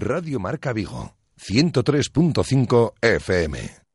Radio Marca Vigo, 103.5 FM.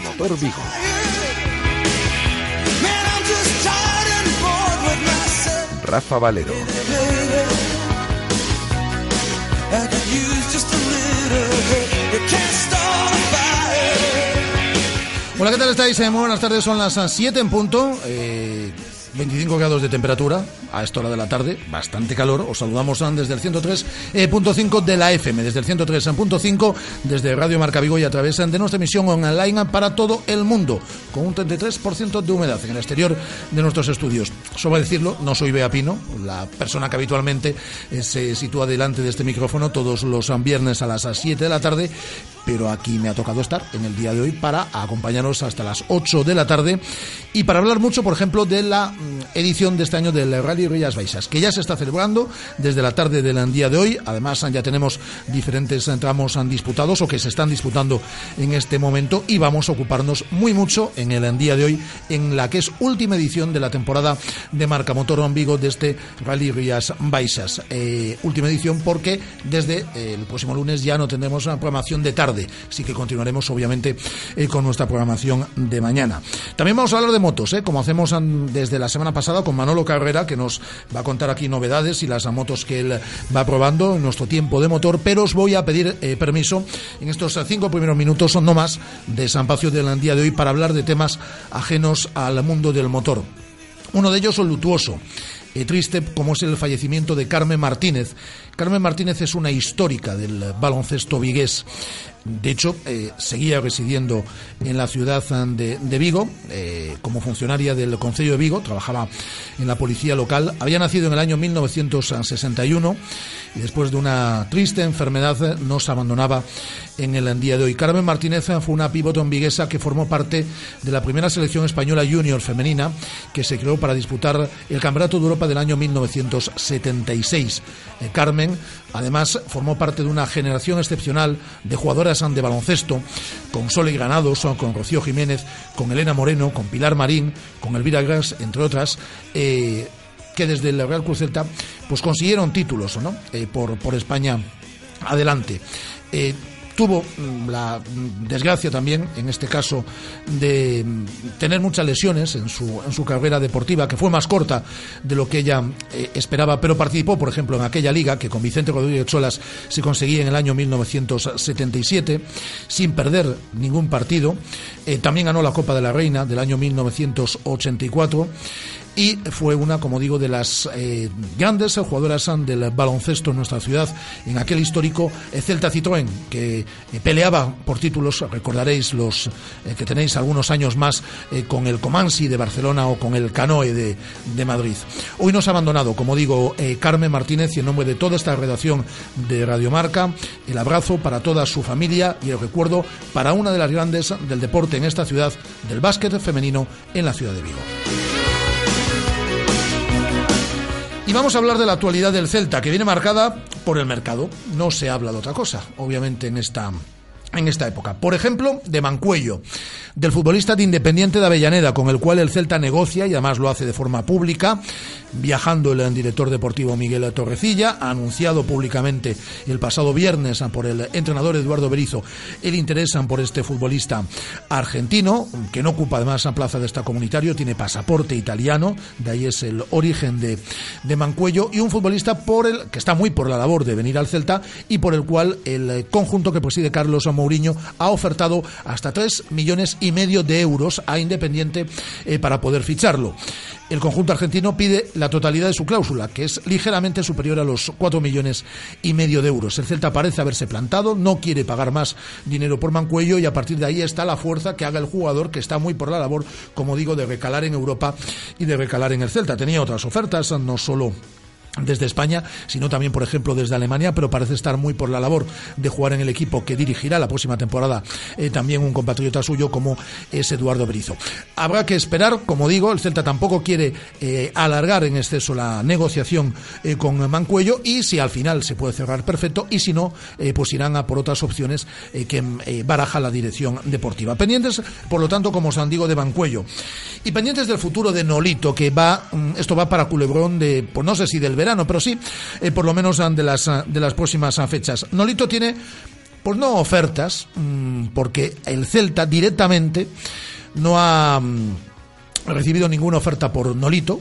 Motor Vigo. Rafa Valero. Hola, ¿qué tal estáis? Muy buenas tardes, son las 7 en punto. Eh, 25 grados de temperatura a esta hora de la tarde, bastante calor. Os saludamos desde el 103.5 de la FM, desde el 103.5, desde Radio Marca Vigo y a través de nuestra emisión online para todo el mundo, con un 33% de humedad en el exterior de nuestros estudios. Solo decirlo, no soy Bea Pino, la persona que habitualmente eh, se sitúa delante de este micrófono todos los viernes a las 7 de la tarde, pero aquí me ha tocado estar en el día de hoy para acompañaros hasta las 8 de la tarde y para hablar mucho, por ejemplo, de la edición de este año del Rally Rías Baixas, que ya se está celebrando desde la tarde del día de hoy. Además, ya tenemos diferentes tramos disputados o que se están disputando en este momento y vamos a ocuparnos muy mucho en el día de hoy en la que es última edición de la temporada de Marca Motor Vigo de este Rally Rías Baixas. Eh, última edición porque desde el próximo lunes ya no tendremos una programación de tarde, así que continuaremos obviamente eh, con nuestra programación de mañana. También vamos a hablar de motos, eh, como hacemos desde la semana pasada con Manolo Carrera, que nos va a contar aquí novedades y las motos que él va probando en nuestro tiempo de motor, pero os voy a pedir eh, permiso en estos cinco primeros minutos, no más, de San Pacio del día de hoy para hablar de temas ajenos al mundo del motor. Uno de ellos es lutuoso y triste como es el fallecimiento de Carmen Martínez. Carmen Martínez es una histórica del baloncesto vigués. De hecho, eh, seguía residiendo en la ciudad de, Vigo eh, como funcionaria del Consejo de Vigo, trabajaba en la policía local. Había nacido en el año 1961 y después de una triste enfermedad nos abandonaba en el día de hoy. Carmen Martínez fue una pivote viguesa que formó parte de la primera selección española junior femenina que se creó para disputar el Campeonato de Europa del año 1976. Eh, Carmen, además, formó parte de una generación excepcional de jugadoras de baloncesto, con Sole Granados, con Rocío Jiménez, con Elena Moreno, con Pilar Marín, con Elvira Gras, entre otras. Eh, que desde el Real Cruz Celta pues consiguieron títulos ¿no? Eh, por, por España adelante tuvo mm, la mm, desgracia también, en este caso, de mm, tener muchas lesiones en su, en su carrera deportiva, que fue más corta de lo que ella eh, esperaba, pero participó, por ejemplo, en aquella liga que con Vicente Rodríguez Cholas se conseguía en el año 1977, sin perder ningún partido. Eh, también ganó la Copa de la Reina del año 1984 y fue una, como digo, de las eh, grandes jugadoras del baloncesto en nuestra ciudad, en aquel histórico eh, Celta Citroën, que eh, peleaba por títulos, recordaréis los que tenéis algunos años más con el Comansi de Barcelona o con el Canoe de, de Madrid. Hoy nos ha abandonado, como digo, Carmen Martínez y en nombre de toda esta redacción de Radiomarca, el abrazo para toda su familia y el recuerdo para una de las grandes del deporte en esta ciudad, del básquet femenino en la ciudad de Vigo. Y vamos a hablar de la actualidad del Celta, que viene marcada por el mercado. No se habla de otra cosa, obviamente, en esta en esta época. Por ejemplo, de Mancuello, del futbolista de Independiente de Avellaneda, con el cual el Celta negocia y además lo hace de forma pública, viajando el director deportivo Miguel Torrecilla, anunciado públicamente el pasado viernes por el entrenador Eduardo Berizo el interés por este futbolista argentino, que no ocupa además la plaza de esta comunitario, tiene pasaporte italiano, de ahí es el origen de, de Mancuello, y un futbolista por el que está muy por la labor de venir al Celta y por el cual el conjunto que preside Carlos Mourinho ha ofertado hasta 3 millones y medio de euros a Independiente eh, para poder ficharlo. El conjunto argentino pide la totalidad de su cláusula, que es ligeramente superior a los 4 millones y medio de euros. El Celta parece haberse plantado, no quiere pagar más dinero por Mancuello y a partir de ahí está la fuerza que haga el jugador, que está muy por la labor, como digo, de recalar en Europa y de recalar en el Celta. Tenía otras ofertas, no solo desde España, sino también, por ejemplo, desde Alemania, pero parece estar muy por la labor de jugar en el equipo que dirigirá la próxima temporada eh, también un compatriota suyo como es Eduardo Brizo. Habrá que esperar, como digo, el Celta tampoco quiere eh, alargar en exceso la negociación eh, con Mancuello y si al final se puede cerrar perfecto y si no, pues irán a por otras opciones que baraja la dirección deportiva. Pendientes, por lo tanto, como os digo, de Mancuello y pendientes del futuro de Nolito, que va, mm, esto va para Culebrón de, pues no sé si del verano, pero sí, eh, por lo menos de las, de las próximas fechas. Nolito tiene, pues no ofertas, mm, porque el Celta directamente no ha mm, recibido ninguna oferta por Nolito,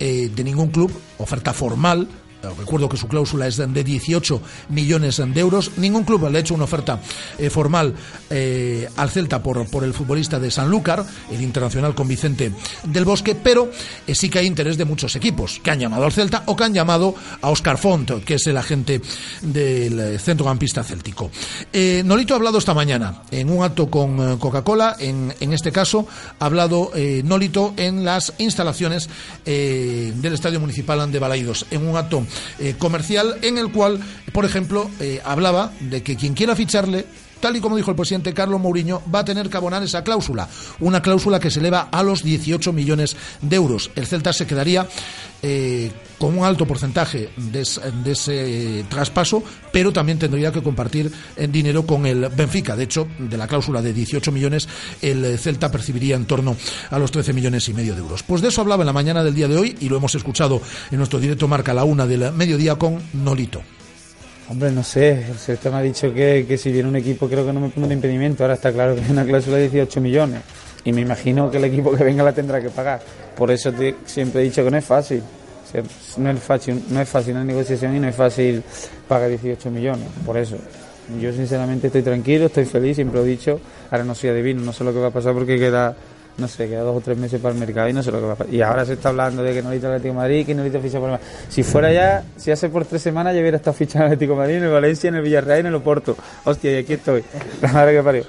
eh, de ningún club, oferta formal, recuerdo que su cláusula es de 18 millones de euros. Ningún club le ha hecho una oferta eh, formal eh, al Celta por, por el futbolista de Sanlúcar, el internacional con Vicente del Bosque, pero sí que hay interés de muchos equipos que han llamado al Celta o que han llamado a Oscar Font, que es el agente del centrocampista céltico. Nolito ha hablado esta mañana en un acto con Coca-Cola, en, en, este caso ha hablado Nolito en las instalaciones del Estadio Municipal de Balaidos, en un acto eh, comercial en el cual, por ejemplo, eh, hablaba de que quien quiera ficharle tal y como dijo el presidente Carlos Mourinho, va a tener que abonar esa cláusula, una cláusula que se eleva a los 18 millones de euros. El Celta se quedaría eh, con un alto porcentaje de, ese traspaso, pero también tendría que compartir el dinero con el Benfica. De hecho, de la cláusula de 18 millones, el Celta percibiría en torno a los 13 millones y medio de euros. Pues de eso hablaba en la mañana del día de hoy y lo hemos escuchado en nuestro directo Marca la una del mediodía con Nolito. Hombre, no sé, el sector me ha dicho que, que, si viene un equipo creo que no me pone impedimento, ahora está claro que es una cláusula de 18 millones y me imagino que el equipo que venga la tendrá que pagar. Por eso siempre he dicho que no es fácil, no es fácil, no es negociación y no es fácil pagar 18 millones, por eso. Yo sinceramente estoy tranquilo, estoy feliz, siempre lo he dicho, ahora no soy adivino, no sé lo que va a pasar porque queda no sé, queda dos o tres meses para el mercado y no sé lo que va a pasar. Y ahora se está hablando de que no necesita Atlético de Madrid, que no ficha por el Si fuera ya, si hace por tres semanas ya hubiera estado fichando el Atlético Madrid, en el Valencia, en el Villarreal, en el Oporto. Hostia, y aquí estoy. La madre que parió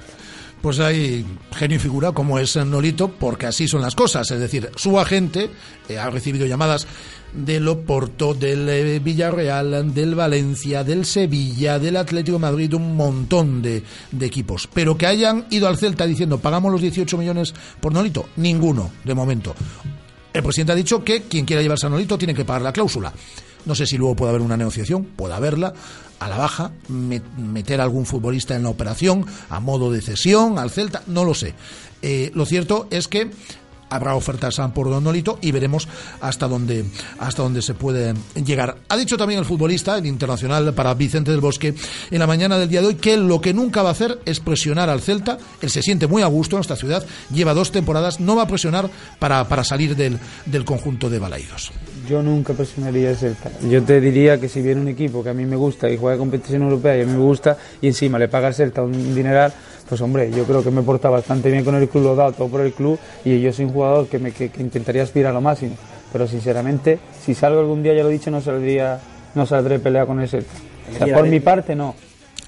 pues hay genio y figura como es Nolito, porque así son las cosas. Es decir, su agente eh, ha recibido llamadas del Oporto, del eh, Villarreal, del Valencia, del Sevilla, del Atlético de Madrid, un montón de, equipos. Pero que hayan ido al Celta diciendo pagamos los 18 millones por Nolito, ninguno, de momento. El presidente ha dicho que quien quiera llevarse a Nolito tiene que pagar la cláusula. No sé si luego puede haber una negociación, puede haberla, a la baja, meter a algún futbolista en la operación a modo de cesión al Celta, no lo sé. Eh, lo cierto es que habrá ofertas por Nolito y veremos hasta dónde, hasta dónde se puede llegar. Ha dicho también el futbolista, el internacional para Vicente del Bosque, en la mañana del día de hoy, que lo que nunca va a hacer es presionar al Celta. Él se siente muy a gusto en esta ciudad, lleva dos temporadas, no va a presionar para, para salir del, del conjunto de Balaidos. Yo nunca presionaría al Celta. Yo te diría que si viene un equipo que a mí me gusta y juega competición europea y a mí me gusta y encima le paga al Celta un dineral, pues hombre, yo creo que me porta bastante bien con el club, lo dado todo por el club y yo soy un jugador que, me, que, intentaría aspirar a lo máximo. Pero sinceramente, si salgo algún día, ya lo he dicho, no saldría, no saldré pelea con ese. por mi parte, no.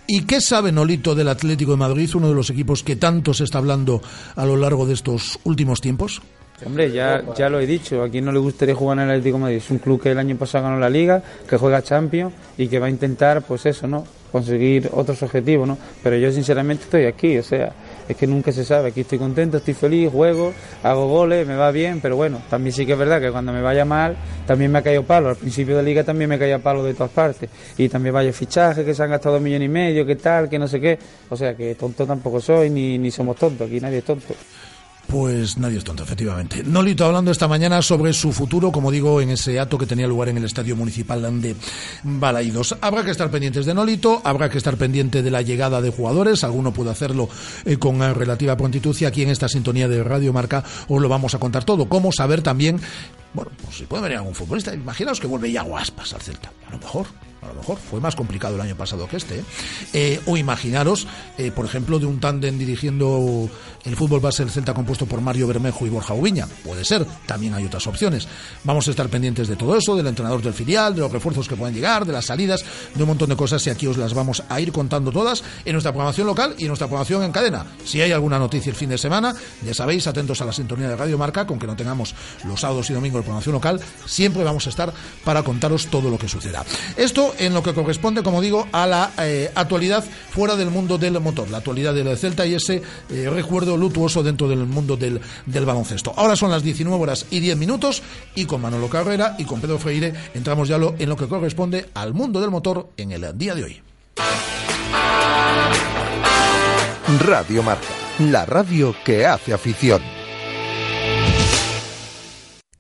¿Y qué sabe Nolito del Atlético de Madrid, uno de los equipos que tanto se está hablando a lo largo de estos últimos tiempos? Hombre, ya, ya lo he dicho, a quien no le gustaría jugar en el Atlético de Madrid. Es un club que el año pasado ganó la Liga, que juega Champions y que va a intentar, pues eso, ¿no? Conseguir otros objetivos, ¿no? Pero yo sinceramente estoy aquí, o sea, es que nunca se sabe, aquí estoy contento, estoy feliz, juego, hago goles, me va bien, pero bueno, también sí que es verdad que cuando me vaya mal, también me ha caído palo, al principio de liga también me caía palo de todas partes, y también vaya fichajes que se han gastado dos millones y medio, que tal, que no sé qué, o sea, que tonto tampoco soy, ni, ni somos tontos, aquí nadie es tonto. Pues nadie es tonto, efectivamente. Nolito hablando esta mañana sobre su futuro, como digo, en ese acto que tenía lugar en el Estadio Municipal de Balaidos. Habrá que estar pendientes de Nolito, habrá que estar pendiente de la llegada de jugadores, alguno puede hacerlo eh, con relativa prontitud y aquí en esta sintonía de Radio Marca os lo vamos a contar todo. Cómo saber también, bueno, pues si puede venir algún futbolista, imaginaos que vuelve ya Aspas al Celta, a lo mejor a lo mejor fue más complicado el año pasado que este. ¿eh? Eh, o imaginaros, eh, por ejemplo, de un tándem dirigiendo el fútbol base del Celta compuesto por Mario Bermejo y Borja Ubiña. Puede ser, también hay otras opciones. Vamos a estar pendientes de todo eso, del entrenador del filial, de los refuerzos que puedan llegar, de las salidas, de un montón de cosas y aquí os las vamos a ir contando todas en nuestra programación local y en nuestra programación en cadena. Si hay alguna noticia el fin de semana, ya sabéis, atentos a la sintonía de Radio Marca, con que no tengamos los sábados y domingos de programación local, siempre vamos a estar para contaros todo lo que suceda. Esto en lo que corresponde, como digo, a la eh, actualidad fuera del mundo del motor, la actualidad del Celta y ese eh, recuerdo lutuoso dentro del mundo del, del baloncesto. Ahora son las 19 horas y 10 minutos y con Manolo Carrera y con Pedro Freire entramos ya lo, en lo que corresponde al mundo del motor en el día de hoy. Radio Marca, la radio que hace afición.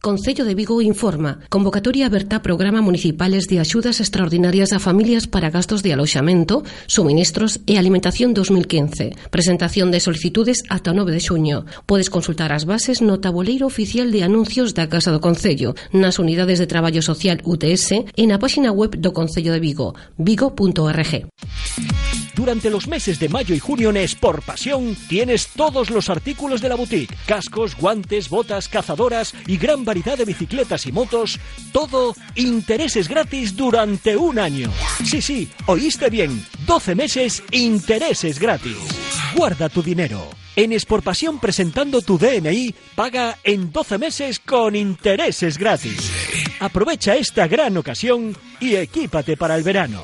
Concello de Vigo informa. Convocatoria aberta a programa municipales de axudas extraordinarias a familias para gastos de aloxamento, suministros e alimentación 2015. Presentación de solicitudes ata o 9 de xuño. Podes consultar as bases no tabuleiro oficial de anuncios da Casa do Concello, nas unidades de traballo social UTS e na páxina web do Concello de Vigo, vigo.org. Durante los meses de mayo y junio en Sport Pasión tienes todos los artículos de la boutique, cascos, guantes, botas, cazadoras y gran variedad de bicicletas y motos, todo intereses gratis durante un año. Sí, sí, oíste bien, 12 meses intereses gratis. Guarda tu dinero. En Exportación presentando tu DNI, paga en 12 meses con intereses gratis. Aprovecha esta gran ocasión y equípate para el verano.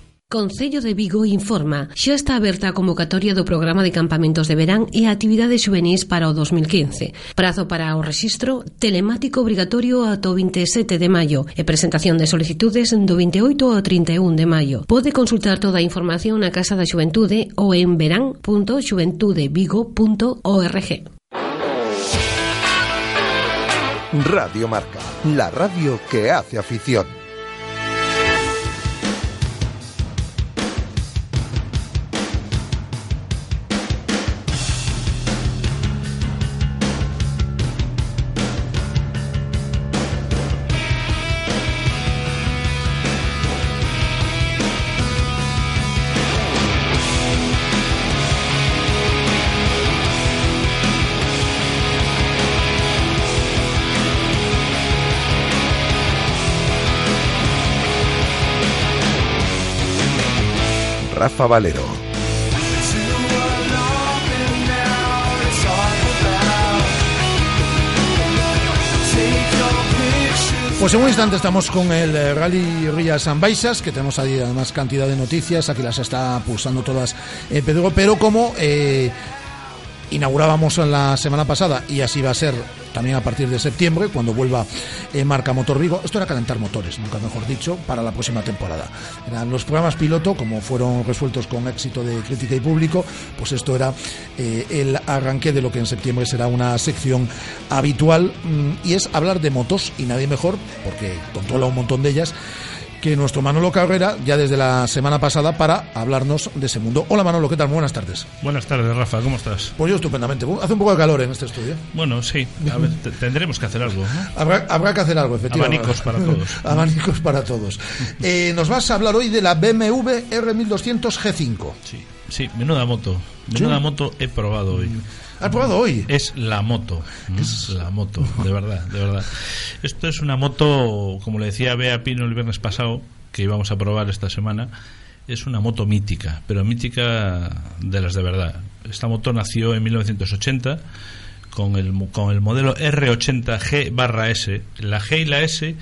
Concello de Vigo informa xa está aberta a convocatoria do programa de campamentos de verán e actividades juvenis para o 2015. Prazo para o registro telemático obrigatorio ata o 27 de maio e presentación de solicitudes do 28 ao 31 de maio. Pode consultar toda a información na Casa da Xuventude ou en verán.xuventudevigo.org. Radio Marca, la radio que hace afición. Rafa Valero. Pues en un instante estamos con el eh, Rally Ría San Baixas, que tenemos ahí además cantidad de noticias, aquí las está pulsando todas eh, Pedro, pero como eh, inaugurábamos la semana pasada y así va a ser también a partir de septiembre, cuando vuelva eh, Marca Motor Vigo. Esto era calentar motores, nunca mejor dicho, para la próxima temporada. Eran los programas piloto, como fueron resueltos con éxito de crítica y público, pues esto era eh, el arranque de lo que en septiembre será una sección habitual mm, y es hablar de motos y nadie mejor, porque controla un montón de ellas que nuestro Manolo Carrera ya desde la semana pasada para hablarnos de ese mundo. Hola Manolo, ¿qué tal? Buenas tardes. Buenas tardes, Rafa, ¿cómo estás? Pues yo estupendamente. Hace un poco de calor en este estudio. Bueno, sí, a ver, tendremos que hacer algo. Habrá, habrá, que hacer algo, efectivamente. Abanicos para todos. Abanicos para todos. Eh, nos vas a hablar hoy de la BMW R1200 G5. Sí, sí, menuda moto. Menuda ¿Sí? moto he probado hoy. ¿Has probado hoy? Es la moto. Es la moto, de verdad, de verdad. Esto es una moto, como le decía Bea Pino el viernes pasado, que íbamos a probar esta semana. Es una moto mítica, pero mítica de las de verdad. Esta moto nació en 1980 con el, con el modelo R80G barra S. La G y la S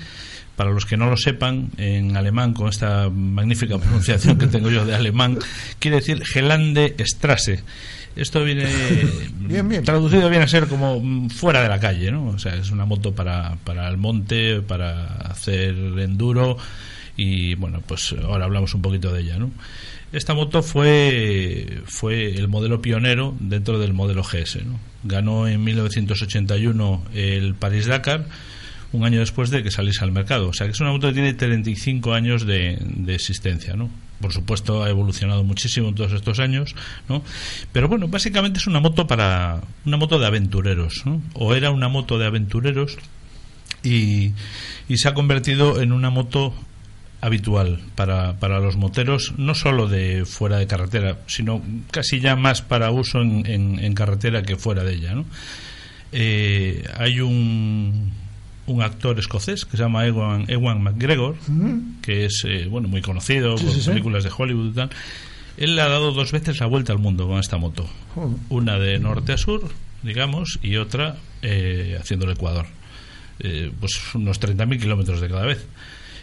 para los que no lo sepan, en alemán, con esta magnífica pronunciación que tengo yo de alemán, quiere decir Gelande Strasse. Esto viene bien, bien. traducido viene a ser como fuera de la calle, ¿no? O sea, es una moto para, para el monte, para hacer enduro y bueno, pues ahora hablamos un poquito de ella, ¿no? esta moto fue, fue el modelo pionero dentro del modelo GS. ¿no? Ganó en 1981 el París-Dakar, un año después de que saliese al mercado. O sea que es una moto que tiene 35 años de, de existencia. ¿no? Por supuesto ha evolucionado muchísimo en todos estos años, ¿no? Pero bueno, básicamente es una moto para una moto de aventureros, ¿no? O era una moto de aventureros y, y se ha convertido en una moto habitual para, para los moteros, no solo de fuera de carretera, sino casi ya más para uso en, en, carretera que fuera de ella. ¿no? Eh, hay un, un actor escocés que se llama Ewan, Ewan McGregor, que es eh, bueno muy conocido por películas de Hollywood y tal. Él le ha dado dos veces la vuelta al mundo con esta moto. Una de norte a sur, digamos, y otra eh, haciendo el Ecuador. Eh, pues unos 30.000 kilómetros de cada vez.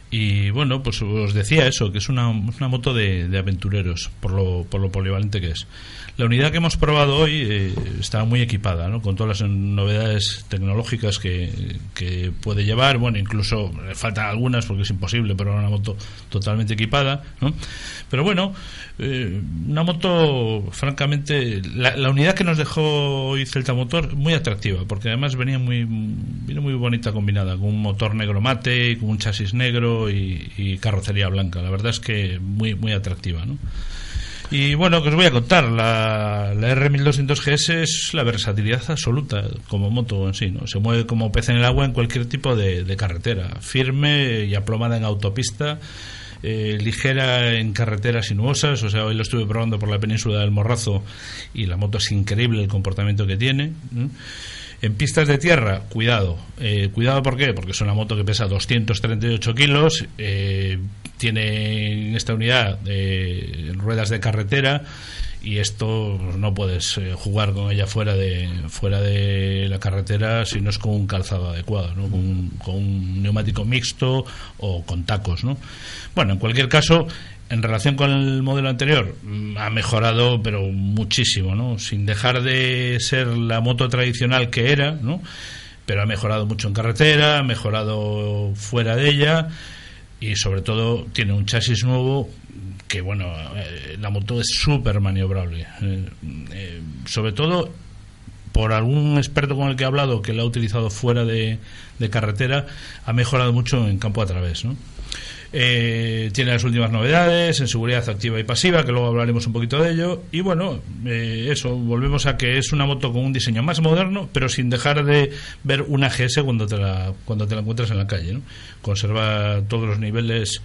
Y bueno, pues os decía eso, que es una, una moto de, de, aventureros, por lo, por lo polivalente que es. La unidad que hemos probado hoy eh, está muy equipada, ¿no? con todas las novedades tecnológicas que, que puede llevar. Bueno, incluso faltan algunas porque es imposible, pero una moto totalmente equipada. ¿no? Pero bueno, eh, una moto, francamente, la, la, unidad que nos dejó hoy Celta Motor, muy atractiva, porque además venía muy, viene muy bonita combinada, con un motor negro mate, con un chasis negro y, carrocería blanca. La verdad es que muy, muy atractiva, ¿no? Y bueno, que os voy a contar, la, la R1200GS es la versatilidad absoluta como moto en sí, ¿no? Se mueve como pez en el agua en cualquier tipo de, carretera, firme y aplomada en autopista, eh, ligera en carreteras sinuosas, o sea, hoy lo estuve probando por la península del Morrazo y la moto es increíble el comportamiento que tiene. En pistas de tierra, cuidado. Eh, cuidado, ¿por qué? Porque es una moto que pesa 238 kilos, eh, tiene en esta unidad eh, ruedas de carretera y esto no puedes eh, jugar con ella fuera de fuera de la carretera si no es con un calzado adecuado, ¿no? con, un, con un neumático mixto o con tacos. ¿no? Bueno, en cualquier caso, en relación con el modelo anterior, ha mejorado, pero muchísimo, ¿no? Sin dejar de ser la moto tradicional que era, ¿no? Pero ha mejorado mucho en carretera, ha mejorado fuera de ella y sobre todo tiene un chasis nuevo que, bueno, eh, la moto es súper maniobrable. Eh, eh, sobre todo por algún experto con el que he hablado que la ha utilizado fuera de, de carretera, ha mejorado mucho en campo a través, ¿no? Eh, tiene las últimas novedades en seguridad activa y pasiva, que luego hablaremos un poquito de ello. Y bueno, eh, eso, volvemos a que es una moto con un diseño más moderno, pero sin dejar de ver una GS cuando te la, cuando te la encuentras en la calle. ¿no? Conserva todos los niveles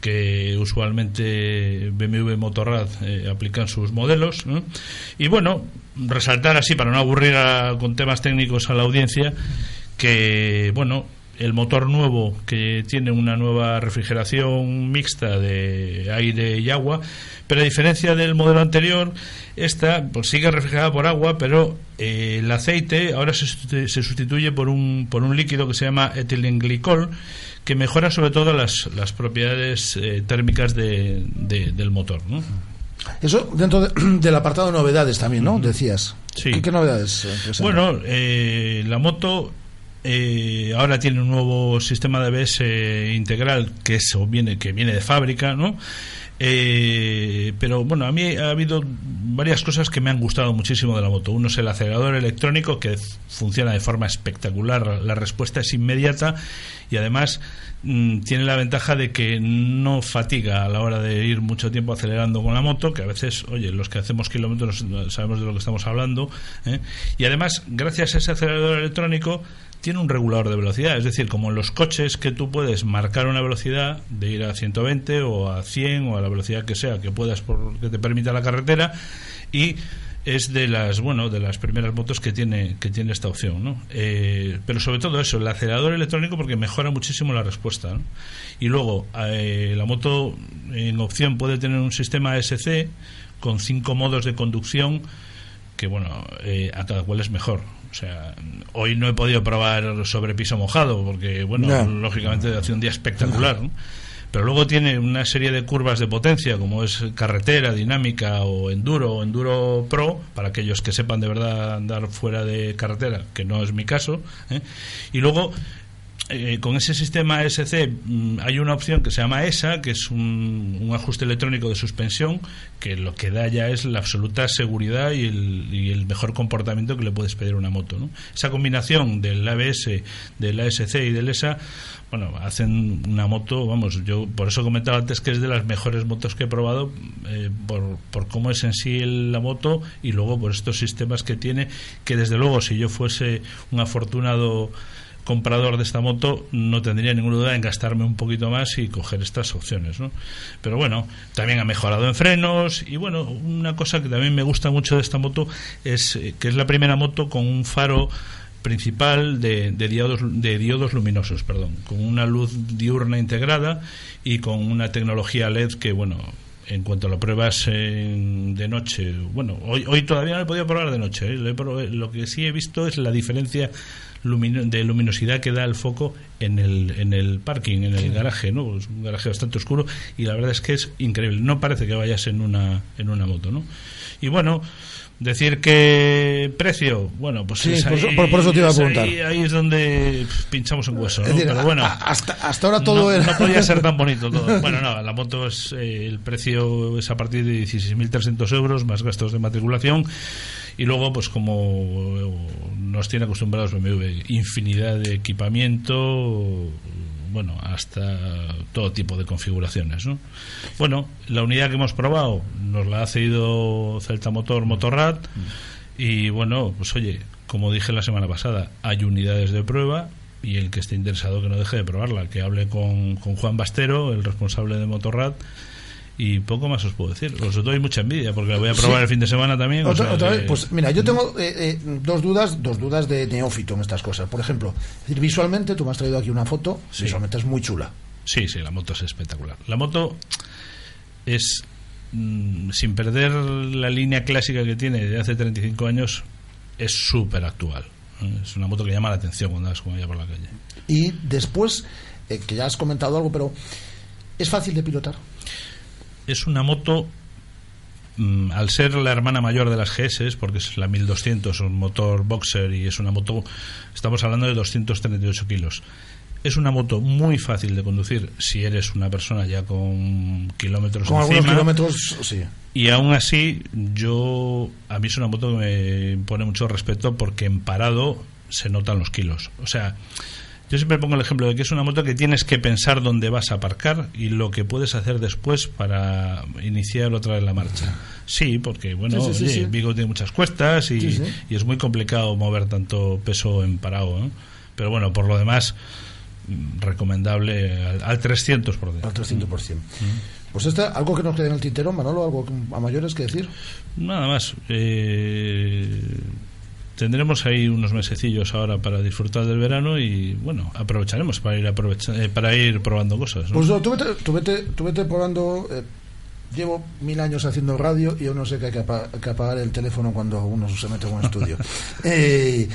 que usualmente BMW Motorrad eh, aplican sus modelos. Y bueno, resaltar así, para no aburrir a, con temas técnicos a la audiencia, que bueno, el motor nuevo que tiene una nueva refrigeración mixta de aire y agua, pero a diferencia del modelo anterior, esta pues, sigue refrigerada por agua, pero eh, el aceite ahora se, se, sustituye por un, por un líquido que se llama etilenglicol, que mejora sobre todo las, las propiedades eh, térmicas de, de, del motor. ¿no? Eso dentro de, del apartado de novedades también, ¿no? Decías. Sí. ¿Qué, qué novedades? Bueno, eh, la moto eh, ahora tiene un nuevo sistema de ABS integral que eso viene que viene de fábrica, ¿no? Eh, pero bueno, a mí ha habido varias cosas que me han gustado muchísimo de la moto. Uno es el acelerador electrónico que funciona de forma espectacular, la respuesta es inmediata y además mmm, tiene la ventaja de que no fatiga a la hora de ir mucho tiempo acelerando con la moto, que a veces, oye, los que hacemos kilómetros sabemos de lo que estamos hablando. ¿eh? Y además, gracias a ese acelerador electrónico, tiene un regulador de velocidad, es decir, como en los coches que tú puedes marcar una velocidad de ir a 120 o a 100 o a la velocidad que sea que puedas por, que te permita la carretera y es de las bueno de las primeras motos que tiene que tiene esta opción ¿no? Eh, pero sobre todo eso el acelerador electrónico porque mejora muchísimo la respuesta ¿no? y luego eh, la moto en opción puede tener un sistema SC con cinco modos de conducción que bueno eh, a cada cual es mejor o sea, hoy no he podido probar sobre piso mojado porque, bueno, no. lógicamente hace un día espectacular, ¿no? Pero luego tiene una serie de curvas de potencia, como es carretera, dinámica o enduro o enduro pro, para aquellos que sepan de verdad andar fuera de carretera, que no es mi caso. ¿eh? Y luego eh, con ese sistema SC mm, hay una opción que se llama ESA, que es un, ajuste electrónico de suspensión, que lo que da ya es la absoluta seguridad y el, mejor comportamiento que le puedes pedir a una moto. Esa combinación del ABS, del ASC y del ESA, bueno, hacen una moto, vamos, yo por eso comentaba antes que es de las mejores motos que he probado, eh, por, por cómo es en sí la moto y luego por estos sistemas que tiene, que desde luego si yo fuese un afortunado comprador de esta moto no tendría ninguna duda en gastarme un poquito más y coger estas opciones, ¿no? Pero bueno, también ha mejorado en frenos y bueno, una cosa que también me gusta mucho de esta moto es eh, que es la primera moto con un faro principal de, de, diodos, de diodos luminosos, perdón, con una luz diurna integrada y con una tecnología LED que, bueno, en cuanto lo pruebas de noche, bueno, hoy, hoy todavía no he podido probar de noche, ¿eh? lo que sí he visto es la diferencia de luminosidad que da el foco en el, en el parking, en el garaje, ¿no? Es un garaje bastante oscuro y la verdad es que es increíble. No parece que vayas en una, en una moto, ¿no? Y bueno, Decir que precio, bueno, pues sí, por, eso te iba a preguntar. Ahí, es donde pinchamos un hueso, ¿no? Pero bueno, hasta, hasta ahora todo no, no podía ser tan bonito todo. Bueno, no, la moto es, eh, el precio es a partir de 16.300 euros más gastos de matriculación y luego, pues como nos tiene acostumbrados BMW, infinidad de equipamiento, bueno, hasta todo tipo de configuraciones. ¿no? Bueno, la unidad que hemos probado nos la ha cedido Celta Motor Motorrad y bueno, pues oye, como dije la semana pasada, hay unidades de prueba y el que esté interesado que no deje de probarla, que hable con, con Juan Bastero, el responsable de Motorrad y poco más os puedo decir. Os doy mucha envidia porque la voy a probar el fin de semana también. Otra, vez, pues mira, yo tengo eh, eh, dos dudas, dos dudas de neófito en estas cosas. Por ejemplo, decir, visualmente, tú me has traído aquí una foto, visualmente es muy chula. Sí, sí, la moto es espectacular. La moto es, mm, sin perder la línea clásica que tiene de hace 35 años, es súper actual. Es una moto que llama la atención cuando vas con ella por la calle. Y después, eh, que ya has comentado algo, pero ¿es fácil de pilotar? Es una moto mm, al ser la hermana mayor de las GS, porque es la 1200, un motor boxer y es una moto, estamos hablando de 238 kilos. Es una moto muy fácil de conducir si eres una persona ya con kilómetros con algunos kilómetros, sí. Y aún así, yo a mí es una moto que me pone mucho respeto porque en parado se notan los kilos. O sea, yo siempre pongo el ejemplo de que es una moto que tienes que pensar dónde vas a aparcar y lo que puedes hacer después para iniciar otra vez la marcha. Sí, porque bueno, Vigo tiene muchas cuestas y, es muy complicado mover tanto peso en parado. Pero bueno, por lo demás, recomendable al, 300%. Al 300%. Mm. Pues este, algo que nos quede en el tintero, Manolo, algo a mayores que decir. Nada más. Eh, tendremos ahí unos mesecillos ahora para disfrutar del verano y bueno, aprovecharemos para ir eh, para ir probando cosas. Pues tú vete, tú vete, probando. Eh, llevo mil años haciendo radio y yo no sé que hay que, apagar el teléfono cuando uno se mete en un estudio. eh,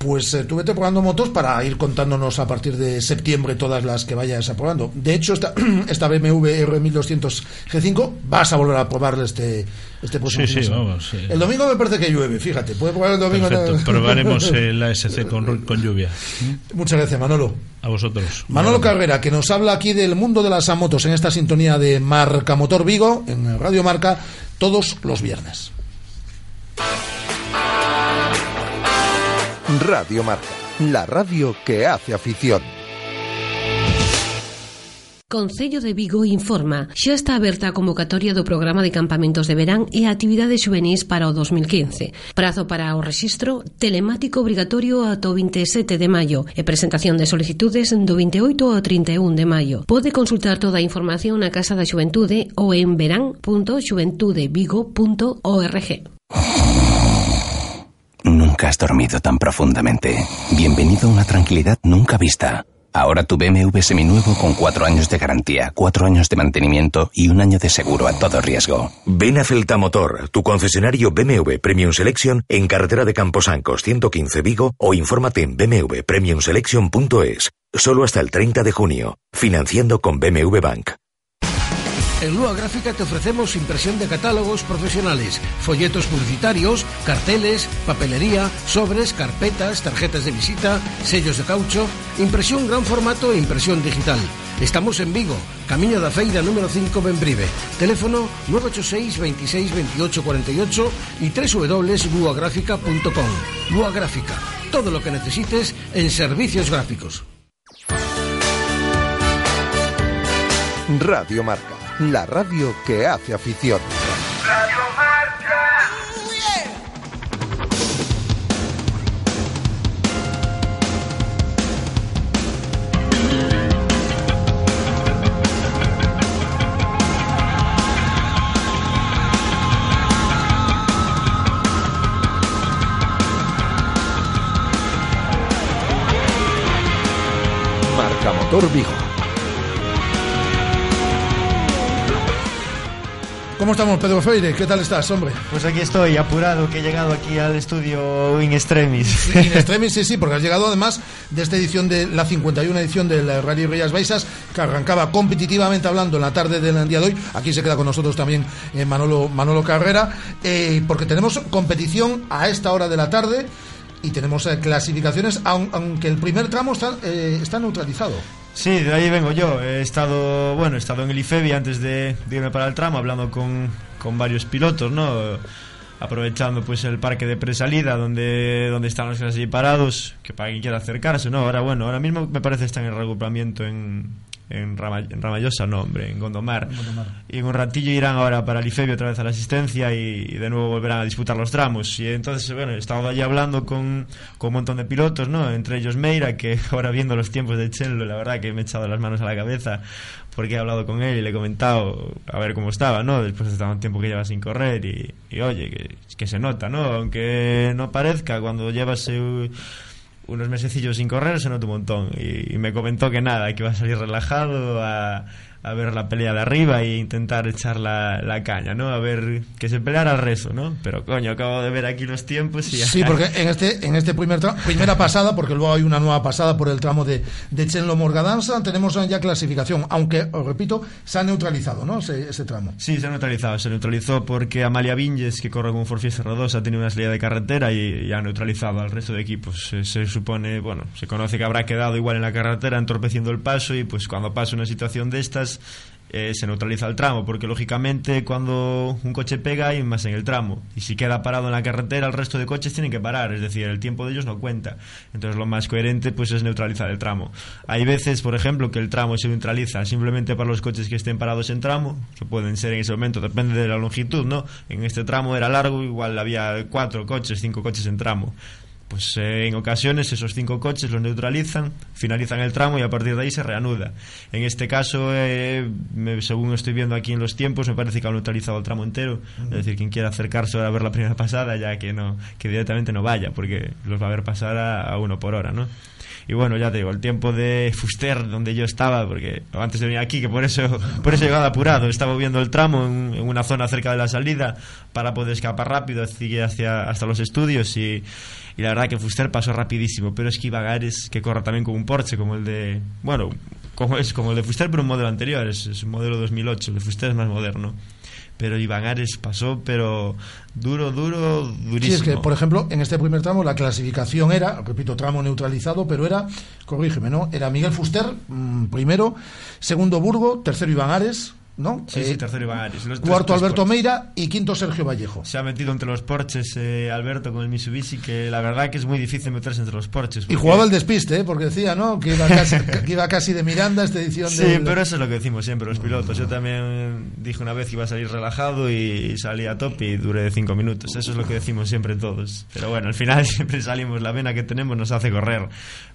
pues eh, tú vete probando motos para ir contándonos a partir de septiembre todas las que vayas aprobando. De hecho, esta, esta BMW R1200 G5 vas a volver a probar este, este próximo sí, sí, vamos, El domingo me parece que llueve, fíjate. Puede probar el domingo. Probaremos el ASC con, con lluvia. Muchas gracias, Manolo. A vosotros. Manolo Carrera, que nos habla aquí del mundo de las motos en esta sintonía de Marca Motor Vigo, en Radio Marca, todos los viernes. Radio Marca, la radio que hace afición. Concello de Vigo informa Xa está aberta a convocatoria do programa de campamentos de verán e actividades juvenis para o 2015 Prazo para o rexistro telemático obrigatorio ata o 27 de maio E presentación de solicitudes do 28 ao 31 de maio. Pode consultar toda a información na Casa da Xuventude ou en verán.xuventudevigo.org Nunca has dormido tan profundamente. Bienvenido a una tranquilidad nunca vista. Ahora tu BMW seminuevo con cuatro años de garantía, cuatro años de mantenimiento y un año de seguro a todo riesgo. Ven a Celta Motor, tu concesionario BMW Premium Selection en carretera de Camposancos 115 Vigo o infórmate en bmwpremiumselection.es. Solo hasta el 30 de junio, financiando con BMW Bank. En Lua Gráfica te ofrecemos impresión de catálogos profesionales, folletos publicitarios, carteles, papelería, sobres, carpetas, tarjetas de visita, sellos de caucho, impresión gran formato e impresión digital. Estamos en Vigo, Camino da Feira número 5 Benbrive. Teléfono 986 26 28 48 y www.luagráfica.com. Lua Gráfica, todo lo que necesites en servicios gráficos. Radio Marca, la radio que hace afición. Marca Motor Vigo. ¿Cómo estamos, Pedro Feire? ¿Qué tal estás, hombre? Pues aquí estoy, apurado, que he llegado aquí al estudio in extremis. In extremis, sí, sí, porque has llegado además de esta edición de la 51 edición del Rally Rías Baixas, que arrancaba competitivamente hablando en la tarde del día de hoy. Aquí se queda con nosotros también eh, Manolo, Manolo Carrera, eh, porque tenemos competición a esta hora de la tarde y tenemos eh, clasificaciones, aun- aunque el primer tramo está, eh, está neutralizado. Sí, de ahí vengo yo. He estado, bueno, he estado en el IFEBI antes de, irme para el tramo, hablando con, con varios pilotos, ¿no? Aprovechando pues el parque de presalida donde, donde están los allí parados, que para quien quiera acercarse, ¿no? Ahora, bueno, ahora mismo me parece están en reagrupamiento en, en, Rama- en Ramallosa, no, hombre, en Gondomar. Y en un ratillo irán ahora para el IFEBI otra vez a la asistencia y, y de nuevo volverán a disputar los tramos. Y entonces, bueno, he estado allí hablando con, con un montón de pilotos, ¿no? Entre ellos Meira, que ahora viendo los tiempos de Chello, la verdad que me he echado las manos a la cabeza porque he hablado con él y le he comentado a ver cómo estaba, ¿no? Después de tanto tiempo que lleva sin correr y, y oye, que, que se nota, ¿no? Aunque no parezca, cuando llevas... eh, unos mesecillos sin correr se nota un montón. Y, y me comentó que nada, que iba a salir relajado a, a ver la pelea de arriba e intentar echar la, la caña, ¿no? A ver que se peleara al resto, ¿no? Pero coño, acabo de ver aquí los tiempos y Sí, porque en este, en este primer tramo, primera pasada, porque luego hay una nueva pasada por el tramo de, de Chenlo Morgadanza, tenemos ya clasificación, aunque, os repito, se ha neutralizado, ¿no? Ese, ese tramo. Sí, se ha neutralizado. Se neutralizó porque Amalia Vinges, que corre con Fiesta R2, ha tenido una salida de carretera y, y ha neutralizado al resto de equipos. Se, se supone, bueno, se conoce que habrá quedado igual en la carretera, entorpeciendo el paso y pues cuando pasa una situación de estas eh, se neutraliza el tramo, porque lógicamente cuando un coche pega hay más en el tramo y si queda parado en la carretera el resto de coches tienen que parar, es decir, el tiempo de ellos no cuenta. Entonces lo más coherente pues es neutralizar el tramo. Hay veces, por ejemplo, que el tramo se neutraliza simplemente para los coches que estén parados en tramo, que pueden ser en ese momento, depende de la longitud, ¿no? En este tramo era largo, igual había cuatro coches, cinco coches en tramo pues eh, en ocasiones esos cinco coches los neutralizan, finalizan el tramo y a partir de ahí se reanuda. En este caso, eh, me- según estoy viendo aquí en los tiempos, me parece que han neutralizado el tramo entero. Es decir, quien quiera acercarse a ver la primera pasada, ya que no, que directamente no vaya, porque los va a ver pasar a, uno por hora, ¿no? Y bueno, ya te digo, el tiempo de Fuster, donde yo estaba, porque antes de venir aquí, que por eso, por eso he llegado apurado, estaba viendo el tramo en, en una zona cerca de la salida para poder escapar rápido hacia, hacia- hasta los estudios y, y la verdad que Fuster pasó rapidísimo, pero es que Ibagares, que corre también con un Porsche, como el de, bueno, como es como el de Fuster, pero un modelo anterior, es, un modelo 2008, el de Fuster es más moderno. Pero Ibagares pasó, pero duro, duro, durísimo. Sí, es que, por ejemplo, en este primer tramo la clasificación era, repito, tramo neutralizado, pero era, corrígeme, ¿no? Era Miguel Fuster, mm, primero, segundo Burgo, tercero Iván Ares, ¿no? Sí, Eh, sí, tercero Ibagares. Los tres- Cuarto tres Alberto. Meira y quinto Sergio Vallejo. Se ha metido entre los Porches eh, Alberto con el Mitsubishi, que la verdad que es muy difícil meterse entre los Porches. Y porque- jugaba el despiste, ¿eh? porque decía, ¿no? Que iba casi, que iba casi de Miranda esta edición Sí, del- pero eso es lo que decimos siempre los pilotos. Yo también dije una vez que iba a salir relajado y salí a tope y duré cinco minutos. Eso es lo que decimos siempre todos. Pero bueno, al final siempre salimos, la vena que tenemos nos hace correr.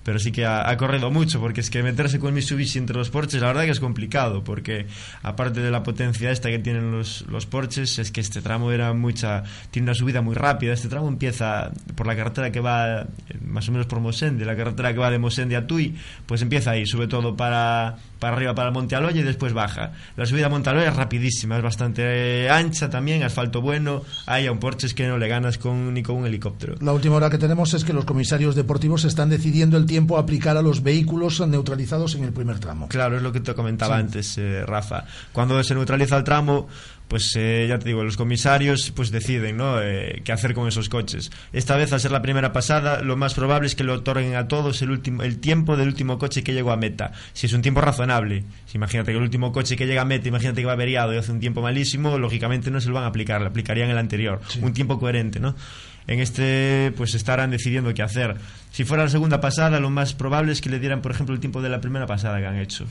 Pero sí que ha, ha corrido mucho, porque es que meterse con Mitsubishi entre los Porches, la verdad que es complicado, porque aparte de la potencia esta que tienen los, los Porches, es que este tramo era mucha, tiene una subida muy rápida. Este tramo empieza por la carretera que va eh, más o menos por Mosende, la carretera que va de Mosende a Tui, pues empieza ahí, sube todo para, para arriba, para Monte Aloya y después baja. La subida a Monte Aloya es rapidísima, es bastante ancha también, asfalto bueno, hay a un Porsche que no le ganas con, ni con un helicóptero. La última hora que tenemos es que los comisarios deportivos están decidiendo el tiempo a aplicar a los vehículos neutralizados en el primer tramo. Claro, es lo que te comentaba antes, eh, Rafa. Cuando se neutraliza el tramo, pues eh, ya te digo, los comisarios pues deciden ¿no? Eh, qué hacer con esos coches. Esta vez, al ser la primera pasada, lo más probable es que lo otorguen a todos el, último, el tiempo del último coche que llegó a meta. Si es un tiempo razonable, si imagínate que el último coche que llega a meta, imagínate que va averiado y hace un tiempo malísimo, lógicamente no se lo van a aplicar, le aplicarían el anterior. Un tiempo coherente, ¿no? En este, pues estarán decidiendo qué hacer. Si fuera la segunda pasada, lo más probable es que le dieran, por ejemplo, el tiempo de la primera pasada que han hecho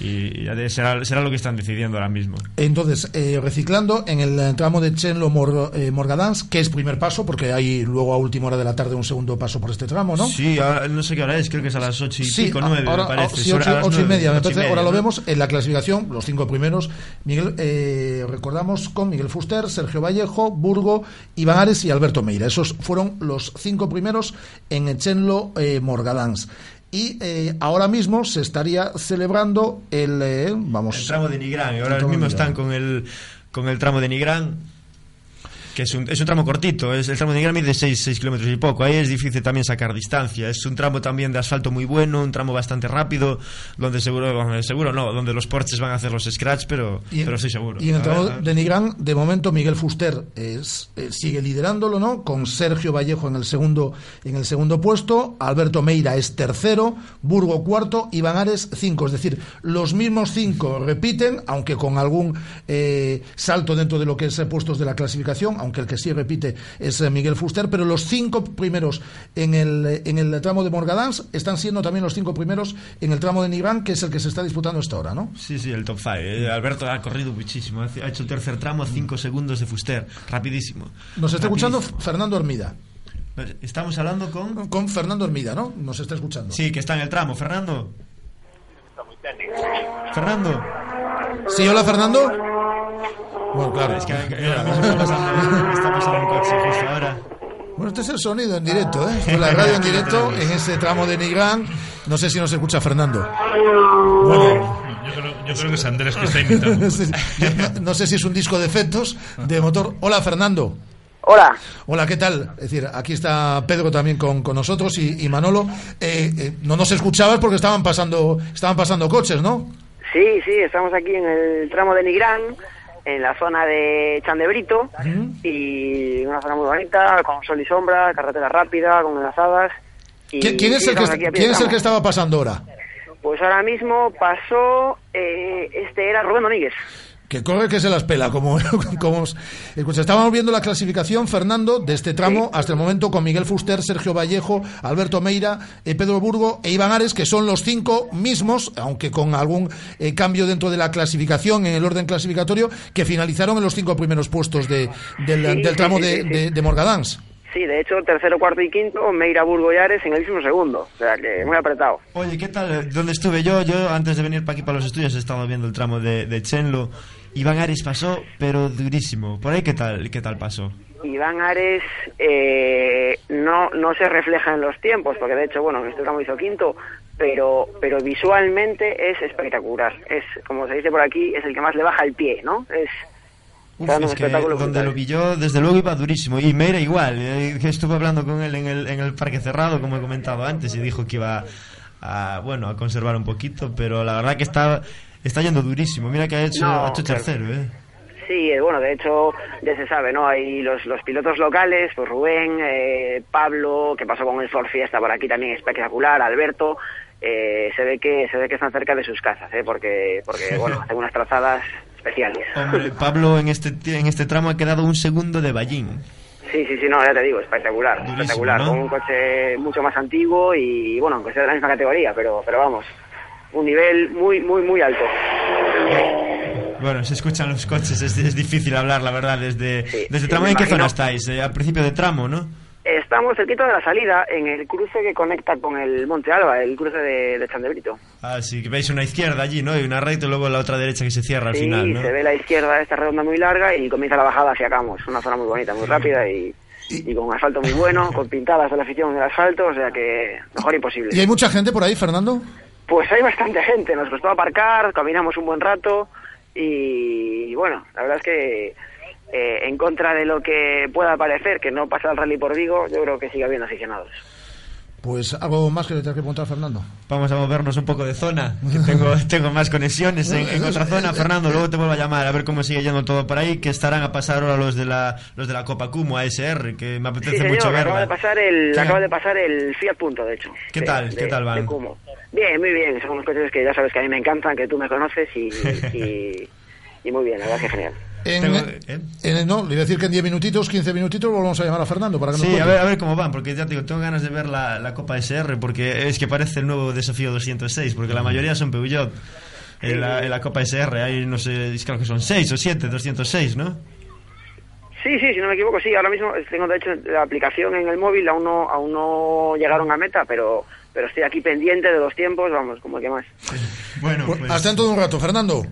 y será, será lo que están decidiendo ahora mismo. Entonces, eh, reciclando, en el tramo de Chenlo Mor, eh, Morgadans, que es primer paso, porque hay luego a última hora de la tarde un segundo paso por este tramo, ¿no? Sí, no sé qué hora es, creo que es a las ocho y pico, nueve, ahora, me parece. Sí, ocho, y media, me parece. ahora lo vemos en la clasificación, los cinco primeros. Miguel, eh, recordamos con Miguel Fuster, Sergio Vallejo, Burgo, Iván Ares y Alberto Meira. Esos fueron los cinco primeros en Chenlo Morgadans y eh, ahora mismo se estaría celebrando el eh, vamos. El tramo de Nigrán ahora mismo están con el con el tramo de Nigrán que es un, es un tramo cortito, es el tramo de Nigrán de 6, 6 kilómetros y poco, ahí es difícil también sacar distancia, es un tramo también de asfalto muy bueno, un tramo bastante rápido, donde seguro, seguro no, donde los Porsches van a hacer los scratch, pero, pero sí seguro. Y en el tramo de Nigrán, de momento Miguel Fuster es, eh, sigue liderándolo, ¿no? Con Sergio Vallejo en el segundo, en el segundo puesto, Alberto Meira es tercero, Burgo cuarto, Iván Ares cinco, es decir, los mismos cinco repiten, aunque con algún eh, salto dentro de lo que es puestos de la clasificación, aunque el que sí repite es eh, Miguel Fuster, pero los cinco primeros en el, eh, en el tramo de Morgadans están siendo también los cinco primeros en el tramo de Nigrán, que es el que se está disputando esta hora, ¿no? Sí, sí, el top five. Eh. Alberto ha corrido muchísimo, ha hecho el tercer tramo a cinco segundos de Fuster, rapidísimo. Nos está escuchando Fernando Hermida. Estamos hablando con... Con Fernando Hermida, ¿no? Nos está escuchando. Sí, que está en el tramo. Fernando. Fernando. Sí, hola Fernando. Bueno, claro. Es que ahora mismo está pasando, un coche justo ahora. Bueno, este es el sonido en directo, ¿eh? Esto es la radio en directo en ese tramo de Nigrán. No sé si nos escucha Fernando. Bueno, yo creo, yo creo que es Andrés que está imitando. no, no, sé si es un disco de efectos de motor. Hola, Fernando. Hola. Hola, ¿qué tal? Es decir, aquí está Pedro también con, con nosotros y, y Manolo. Eh, eh, no nos escuchabas porque estaban pasando, estaban pasando coches, ¿no? Sí, sí, estamos aquí en el tramo de Nigrán en la zona de Chandebrito y una zona muy bonita, con sol y sombra, carretera rápida, con enlazadas. Y ¿Quién, es, el que, ¿quién es el que estaba pasando ahora? Pues ahora mismo pasó, eh, este era Rubén Domínguez que corre que se las pela, como, como escucha, estábamos viendo la clasificación, Fernando, de este tramo hasta el momento con Miguel Fuster, Sergio Vallejo, Alberto Meira, eh, Pedro Burgo e Iván Ares, que son los cinco mismos, aunque con algún eh, cambio dentro de la clasificación, en el orden clasificatorio, que finalizaron en los cinco primeros puestos de, del, del, tramo de, de, de Morgadans. Sí, de hecho, tercero, cuarto y quinto, Meira, Burgo y Ares en el mismo segundo. O sea, que muy apretado. Oye, ¿qué tal? ¿Dónde estuve yo? Yo, antes de venir para aquí, para los estudios, he estado viendo el tramo de, de Chenlo. Iván Ares pasó, pero durísimo. ¿Por ahí qué tal, qué tal pasó? Iván Ares eh, no, no se refleja en los tiempos, porque de hecho, bueno, en este tramo hizo quinto, pero, pero visualmente es espectacular. Es, como se dice por aquí, es el que más le baja el pie, ¿no? Es, Uf, es que donde lo vi yo, desde luego iba durísimo. Y Meira igual, eh, estuve hablando con él en el, en el parque cerrado, como he comentado antes, y dijo que iba a, bueno, a conservar un poquito, pero la verdad que está está yendo durísimo. Mira que ha hecho, no, ha hecho tercero, ¿eh? Sí, bueno, de hecho ya se sabe, ¿no? Hay los, los pilotos locales, pues Rubén, eh, Pablo, que pasó con el Ford Fiesta por aquí también espectacular, Alberto, eh, se ve que se ve que están cerca de sus casas, ¿eh? Porque, porque bueno, hacen unas trazadas especiales. Hombre, Pablo en este en este tramo ha quedado un segundo de Ballín. Sí, sí, sí, no, ya te digo, espectacular, Durísimo, espectacular, ¿no? con un coche mucho más antiguo y bueno, aunque sea de la misma categoría, pero, pero vamos, un nivel muy, muy, muy alto. Bueno, se escuchan los coches, es, es difícil hablar, la verdad, desde, sí, desde tramo. ¿En qué zona estáis? Eh, al principio de tramo, ¿no? Estamos cerquita de la salida, en el cruce que conecta con el Monte Alba, el cruce de, de Chandebrito. Ah, sí, que veis una izquierda allí, ¿no? Y una recta y luego la otra derecha que se cierra al sí, final, ¿no? se ve la izquierda, esta redonda muy larga y comienza la bajada hacia Camos, una zona muy bonita, muy rápida y y con un asfalto muy bueno, con pintadas de la afición en el asfalto, o sea que mejor imposible. ¿Y hay mucha gente por ahí, Fernando? Pues hay bastante gente, nos costó aparcar, caminamos un buen rato y, bueno, la verdad es que en contra de lo que pueda parecer que no pasa el rally por Vigo, yo creo que sigue habiendo aficionados. Pues algo más que le tengo que preguntar, Fernando. Vamos a movernos un poco de zona, que tengo, tengo más conexiones en, en, otra zona. Fernando, luego te vuelvo a llamar a ver cómo sigue yendo todo por ahí, que estarán a pasar ahora los de la, los de la Copa Cumo ASR, que me apetece sí, señor, mucho verla. Acaba de pasar el, acaba de pasar el Fiat Punto, de hecho. ¿Qué de, tal? de, ¿Qué tal van? Cumo. Bien, muy bien. Son unos coches que ya sabes que a mí me encantan, que tú me conoces y, y, y muy bien, la verdad que genial. En, Tengo- en- en- no, le iba a decir que en 10 minutitos, 15 minutitos volvemos a llamar a Fernando para que nos Sí, a ver, a ver cómo van, porque ya te digo, tengo ganas de ver la, la Copa SR, porque es que parece el nuevo desafío 206, porque la mayoría son Peugeot. En la, en la Copa SR hay, no sé, creo que son 6 o 7, 206, ¿no? Sí, sí, si no me equivoco, sí. Ahora mismo tengo, de hecho, la aplicación en el móvil, aún no, aún no llegaron a meta, pero, pero estoy aquí pendiente de los tiempos, vamos, como el que más. Bueno, Pues hasta dentro de un rato, Fernando.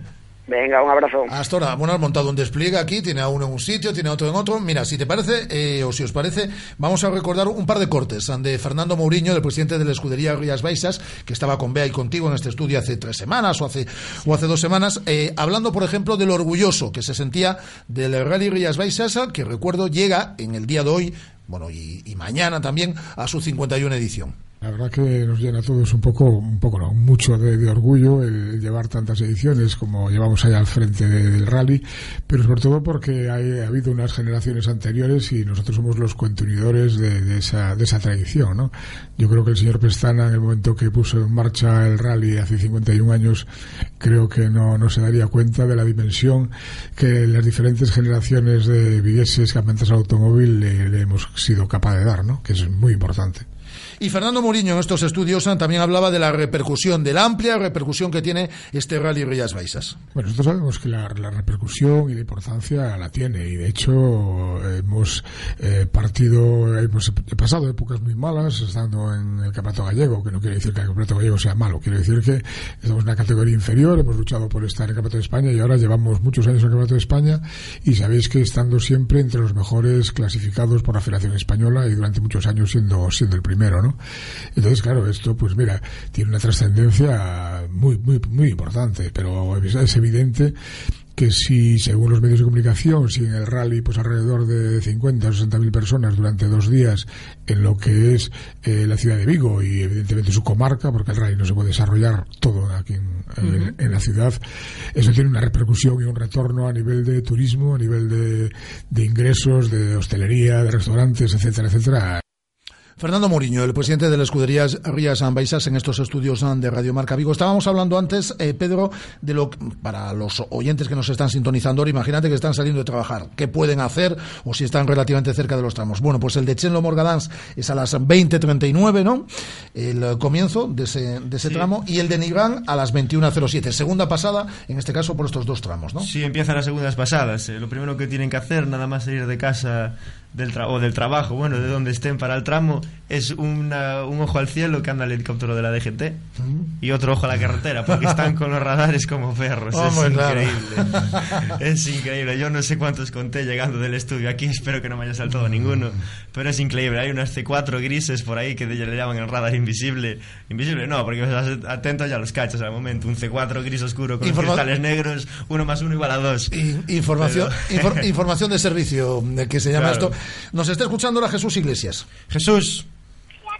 Venga, un abrazo. Hasta ahora, bueno, has montado un despliegue aquí, tiene a uno en un sitio, tiene a otro en otro. Mira, si te parece, eh, o si os parece, vamos a recordar un par de cortes de Fernando Mourinho, del presidente de la escudería Rías Baixas, que estaba con Bea y contigo en este estudio hace tres semanas o hace, o hace dos semanas, eh, hablando, por ejemplo, del orgulloso que se sentía del Rally Rías Baixas, que recuerdo llega en el día de hoy, bueno, y, y mañana también, a su 51 edición. La verdad que nos llena a todos un poco, un poco no, mucho de, de orgullo el, llevar tantas ediciones como llevamos ahí al frente de, del rally, pero sobre todo porque hay, ha habido unas generaciones anteriores y nosotros somos los continuadores de, de, esa, de esa tradición, ¿no? Yo creo que el señor Pestana, en el momento que puso en marcha el rally hace 51 años, creo que no, no se daría cuenta de la dimensión que las diferentes generaciones de vigueses que han al automóvil le, le hemos sido capaz de dar, ¿no? Que es muy importante. Y Fernando Mourinho en estos estudios ah, también hablaba de la repercusión, de la amplia repercusión que tiene este Rally Rías Baixas. Bueno, nosotros sabemos que la, repercusión y la importancia la tiene y de hecho hemos eh, partido, hemos pasado épocas muy malas estando en el campeonato gallego, que no quiere decir que el campeonato gallego sea malo, quiere decir que estamos en una categoría inferior, hemos luchado por estar en el campeonato de España y ahora llevamos muchos años en el campeonato de España y sabéis que estando siempre entre los mejores clasificados por la Federación Española y durante muchos años siendo, siendo el primero, ¿no? Entonces, claro, esto, pues mira, tiene una trascendencia muy, muy, muy importante, pero es evidente que si, según los medios de comunicación, si en el rally, pues alrededor de 50 o 60 mil personas durante dos días en lo que es eh, la ciudad de Vigo y evidentemente su comarca, porque el rally no se puede desarrollar todo aquí en, en, uh -huh. en la ciudad, eso tiene una repercusión y un retorno a nivel de turismo, a nivel de, de ingresos, de hostelería, de restaurantes, etcétera, etcétera. Fernando Mourinho, el presidente de la escudería Rías Baixas en estos estudios de Radio Marca Vigo. Estábamos hablando antes, eh, Pedro, de lo para los oyentes que nos están sintonizando ahora, imagínate que están saliendo de trabajar, qué pueden hacer o si están relativamente cerca de los tramos. Bueno, pues el de Chenlo Morgadans es a las 20.39, ¿no? El comienzo de ese, de ese sí. tramo y el de Nigrán a las 21.07. Segunda pasada, en este caso por estos dos tramos, ¿no? Sí, empiezan las segundas pasadas. Eh, lo primero que tienen que hacer, nada más salir de casa del tra o del trabajo, bueno, de donde estén para el tramo, es una, un ojo al cielo que anda el helicóptero de la DGT y otro ojo a la carretera, porque están con los radares como perros. Oh, es claro. increíble. es increíble. Yo no sé cuántos conté llegando del estudio aquí, espero que no me haya saltado ninguno, pero es increíble. Hay unas C4 grises por ahí que le llaman el radar invisible. Invisible no, porque estás atento ya los cachos al momento. Un C4 gris oscuro con Informa cristales negros, uno más uno igual a dos. Información, pero... infor información de servicio, que se llama claro. esto. Nos está escuchando la Jesús Iglesias. Jesús.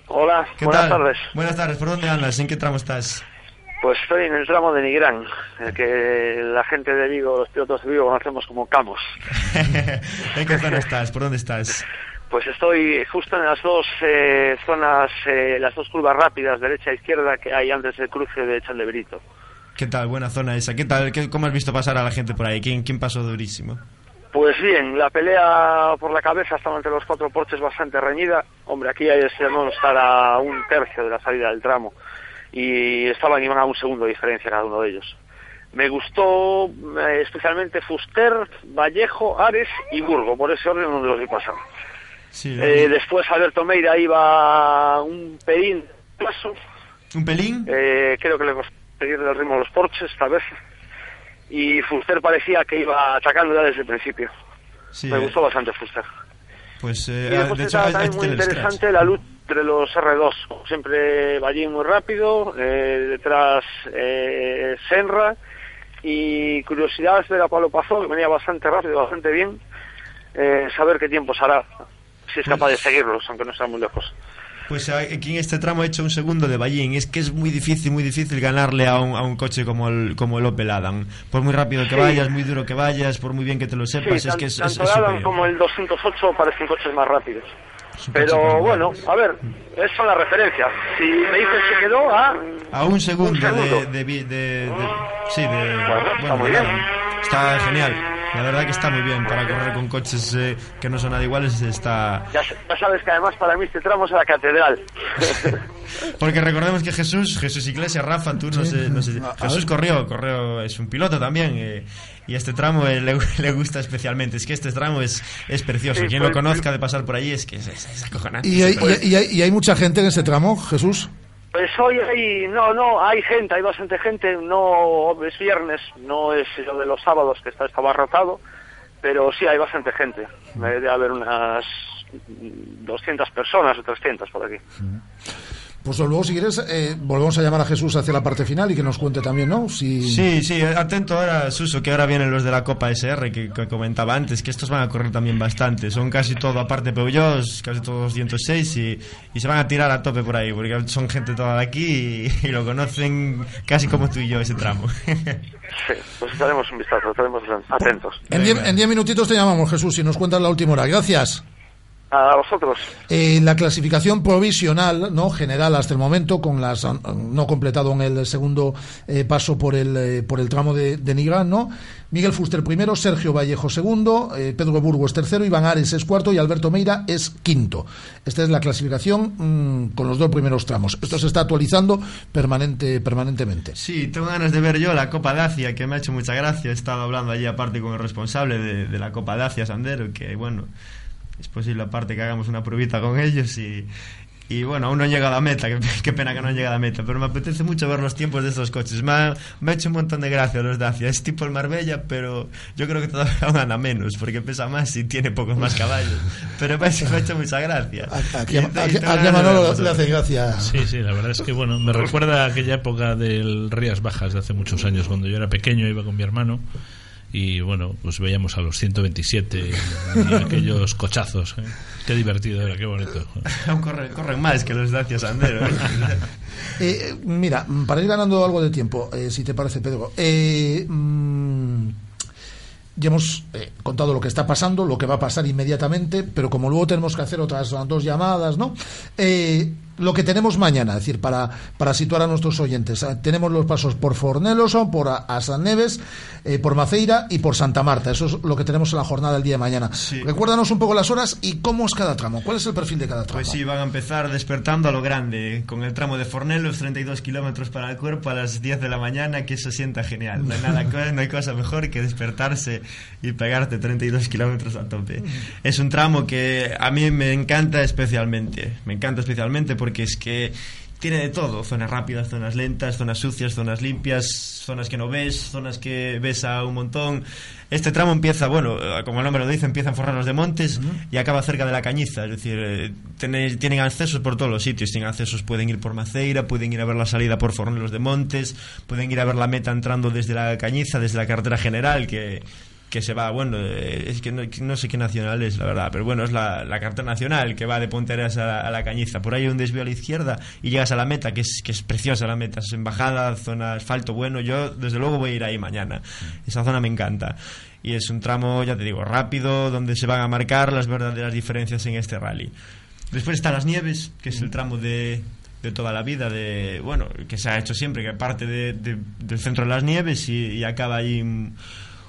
Hola, buenas tal? tardes. Buenas tardes, ¿por dónde andas? ¿En qué tramo estás? Pues estoy en el tramo de Nigrán, el que la gente de Vigo, los pilotos de Vigo conocemos como Camos. ¿En qué zona estás? ¿Por dónde estás? Pues estoy justo en las dos eh, zonas, eh, las dos curvas rápidas, derecha e izquierda, que hay antes del cruce de Chaldebrito. ¿Qué tal? Buena zona esa. ¿Qué tal? ¿Qué, ¿Cómo has visto pasar a la gente por ahí? ¿Quién, quién pasó durísimo? Pues bien, la pelea por la cabeza estaba entre los cuatro porches bastante reñida. Hombre, aquí hay no estar a un tercio de la salida del tramo. Y estaban iban a un segundo de diferencia cada uno de ellos. Me gustó eh, especialmente Fuster, Vallejo, Ares y Burgo, por ese orden donde los vi pasar. Sí, eh, después Alberto Meira iba un pelín paso. ¿Un pelín? Eh, creo que le costó seguir el ritmo a los porches, tal vez y Fuster parecía que iba atacando ya desde el principio. Sí, Me eh. gustó bastante Fuster. Pues, eh, y después de hecho, está hay- hay también muy interesante la lucha entre los R2. Como siempre, Ballín muy rápido, eh, detrás eh, Senra. Y curiosidad es ver a Pablo Pazón, que venía bastante rápido, bastante bien. Eh, saber qué tiempos hará, si es capaz de seguirlos, aunque no sea muy lejos. Pues aquí en este tramo he hecho un segundo de Ballín. Es que es muy difícil, muy difícil ganarle a un, a un coche como el, como el Opel Adam. Por muy rápido que vayas, muy duro que vayas, por muy bien que te lo sepas, Sí, es tan- que es, tanto es el Adam como el 208 parecen coches más rápidos. Un Pero bueno, a ver, esas son las referencias. Si me dices que quedó a... A un segundo, segundo. De, de, de- de- Sí, de. está muy bien. Está genial. La verdad que está muy bien para correr con coches eh, que no son nada iguales. Está. Ya, ya sabes que además para mí este tramo es a la catedral. Porque recordemos que Jesús, Jesús Iglesias, Rafa, tú no sé, no sé- Jesús corrió, corrió, es un piloto también. eh, y este tramo eh, le, le gusta especialmente. Es que este tramo es, es precioso. Sí, Quien pues- lo conozca de pasar por allí es que es, es- es acojonante. ¿Y hay, Súper- y, y hay, y hay mucha gente en ese tramo, Jesús? Pues hoy hay, no, no, hay gente, hay bastante gente, no es viernes, no es lo de los sábados que está, estaba rotado, pero sí hay bastante gente, debe haber unas 200 personas o 300 por aquí. Pues luego, si quieres, eh, volvemos a llamar a Jesús hacia la parte final y que nos cuente también, ¿no? Si... Sí, sí, atento ahora, Suso, que ahora vienen los de la Copa SR que, que comentaba antes, que estos van a correr también bastante. Son casi todo, aparte Peugeot, casi todos 206 y, y se van a tirar a tope por ahí, porque son gente toda de aquí y, y lo conocen casi como tú y yo ese tramo. Sí, pues echaremos un vistazo, estaremos atentos. En diez, en diez minutitos te llamamos, Jesús, y nos cuentas la última hora. Gracias. A vosotros. Eh, la clasificación provisional, no general hasta el momento, con las no completado en el segundo eh, paso por el eh, por el tramo de, de Nigrán, ¿no? Miguel Fuster primero, Sergio Vallejo segundo, eh, Pedro Burgos tercero, Iván Ares es cuarto y Alberto Meira es quinto. Esta es la clasificación mm, con los dos primeros tramos. Esto se está actualizando permanente permanentemente. Sí, tengo ganas de ver yo la Copa de Asia, que me ha hecho mucha gracia. He estado hablando allí aparte con el responsable de, de la Copa de Asia, Sandero, que bueno, es posible aparte que hagamos una pruebita con ellos y, y bueno, aún no han llegado a meta, qué, qué pena que no han llegado a meta, pero me apetece mucho ver los tiempos de estos coches. Me ha, me ha hecho un montón de gracia los de Asia, es tipo el Marbella, pero yo creo que todavía gana menos, porque pesa más y tiene pocos más caballos, pero me ha hecho, me ha hecho mucha gracia. Aquí, a Manolo le hace gracia. Sí, sí, la verdad es que bueno, me recuerda a aquella época del Rías Bajas de hace muchos años, cuando yo era pequeño, iba con mi hermano y bueno, pues veíamos a los 127 y aquellos cochazos. ¿eh? Qué divertido era, qué bonito. Aún corren, corren más que los de Asia Sandero. ¿eh? Eh, mira, para ir ganando algo de tiempo, eh, si te parece, Pedro, eh, mm, ya hemos eh, contado lo que está pasando, lo que va a pasar inmediatamente, pero como luego tenemos que hacer otras dos llamadas, ¿no? Eh, lo que tenemos mañana, es decir, para, para situar a nuestros oyentes, eh, tenemos los pasos por Forneloso, por a, a San Neves, eh, por Maceira y por Santa Marta. Eso es lo que tenemos en la jornada del día de mañana. Recuérdanos un poco las horas y cómo es cada tramo. ¿Cuál es el perfil de cada tramo? Pues sí, van a empezar despertando a lo grande, con el tramo de Fornelos, 32 kilómetros para el cuerpo a las 10 de la mañana, que eso sienta genial. No hay, nada, no hay cosa mejor que despertarse y pegarte 32 kilómetros a tope. Es un tramo que a mí me encanta especialmente, me encanta especialmente porque es que tiene de todo, zonas rápidas, zonas lentas, zonas sucias, zonas limpias, zonas que no ves, zonas que ves a un montón. Este tramo empieza, bueno, eh, como el nombre lo dice, empieza en Forranos de Montes y acaba cerca de la Cañiza, es decir, eh, tenéis- tienen accesos por todos los sitios, tienen accesos, pueden ir por Maceira, pueden ir a ver la salida por Fornelos de Montes, pueden ir a ver la meta entrando desde la Cañiza, desde la carretera general, que que se va, bueno, eh, es que no, no sé qué nacional es, la verdad, pero bueno, es la, la carretera nacional que va de Ponteras a, la- a la Cañiza. Por ahí hay un desvío a la izquierda y llegas a la meta, que es, que es preciosa la meta, es embajada, zona asfalto bueno. Yo, desde luego, voy a ir ahí mañana. Esa zona me encanta. Y es un tramo, ya te digo, rápido, donde se van a marcar las verdaderas diferencias en este rally. Después están las nieves, que es el tramo de, de toda la vida, de bueno, que se ha hecho siempre, que parte de- de- del centro de las nieves y, y acaba ahí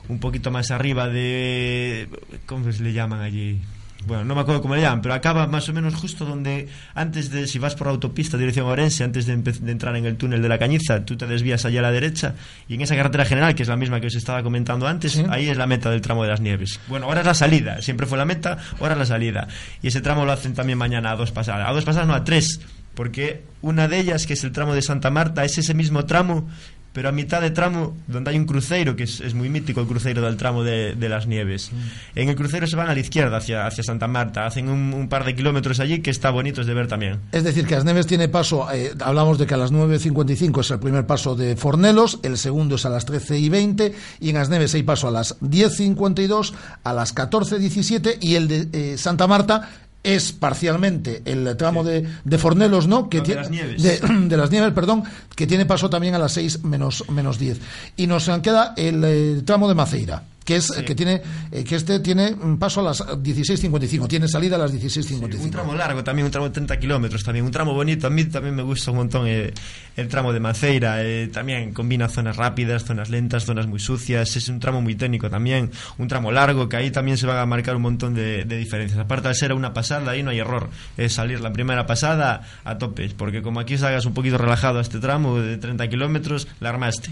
un, poquito más arriba de... ¿Cómo se le llaman allí? Bueno, no me acuerdo cómo le llaman, pero acaba más o menos justo donde, antes de, si vas por autopista dirección a Orense, antes de, de entrar en el túnel de la Cañiza, tú te desvías allá a la derecha, y en esa carretera general, que es la misma que os estaba comentando antes, ahí es la meta del tramo de las nieves. Bueno, ahora es la salida, siempre fue la meta, ahora es la salida. Y ese tramo lo hacen también mañana a dos pasadas, a dos pasadas no, a tres, porque una de ellas, que es el tramo de Santa Marta, es ese mismo tramo pero a mitad de tramo donde hay un cruceiro, que es, es muy mítico el cruceiro del tramo de, de las Nieves. Mm. En el cruceiro se van a la izquierda hacia, hacia Santa Marta, hacen un, un par de kilómetros allí que está bonitos de ver también. Es decir, que Asneves tiene paso, eh, hablamos de que a las 9.55 es el primer paso de Fornelos, el segundo es a las 13 y 20, y en Asneves hay paso a las 10.52, a las 14.17, y el de eh, Santa Marta es parcialmente el tramo de, de Fornelos, ¿no? Que No, de tiene- las Nieves. de- de las Nieves, perdón, que tiene paso también a las 6 menos, menos 10. Y nos queda el eh, tramo de Maceira, que es que tiene eh, que este tiene un paso a las 16.55, tiene salida a las 16.55. Un tramo largo también, un tramo de 30 kilómetros también, un tramo bonito. A mí también me gusta un montón eh, el tramo de Maceira. eh, también combina zonas rápidas, zonas lentas, zonas muy sucias. Es un tramo muy técnico también. Un tramo largo que ahí también se van a marcar un montón de, de diferencias. Aparte de ser una pasada, ahí no hay error. Es salir la primera pasada a tope. Porque como aquí salgas un poquito relajado a este tramo de 30 kilómetros, la armaste.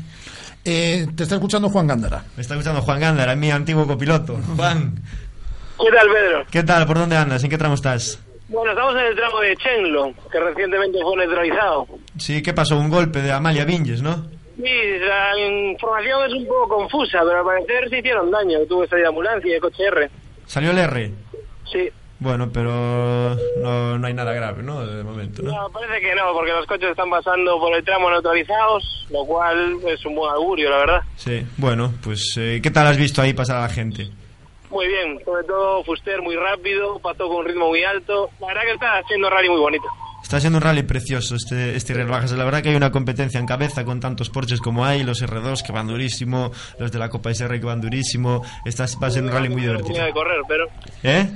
Eh, te está escuchando Juan Gándara. Me está escuchando Juan Gándara, mi antiguo copiloto. Juan, ¿Qué tal, Pedro? ¿qué tal? ¿Por dónde andas? ¿En qué tramo estás? Bueno, estamos en el tramo de Chenlo, que recientemente fue neutralizado. Sí, ¿qué pasó? Un golpe de Amalia Vinges, ¿no? Sí, la información es un poco confusa, pero al parecer se hicieron daño. Tuvo salida de ambulancia y de coche R. ¿Salió el R? Sí. Bueno, pero no, no hay nada grave, ¿no? De momento, ¿no? No, parece que no, porque los coches están pasando por el tramo neutralizados, lo cual es un buen augurio, la verdad. Sí, bueno, pues eh, ¿qué tal has visto ahí pasar a la gente? Muy bien, sobre todo Fuster muy rápido, Pato con un ritmo muy alto. La verdad que está haciendo rally muy bonito. Está siendo un rally precioso este, este Bajas. La verdad que hay una competencia en cabeza con tantos Porsches como hay, los R2 que van durísimo, los de la Copa SR que van durísimo. Está, va a ser un rally muy divertido. De correr, pero ¿Eh?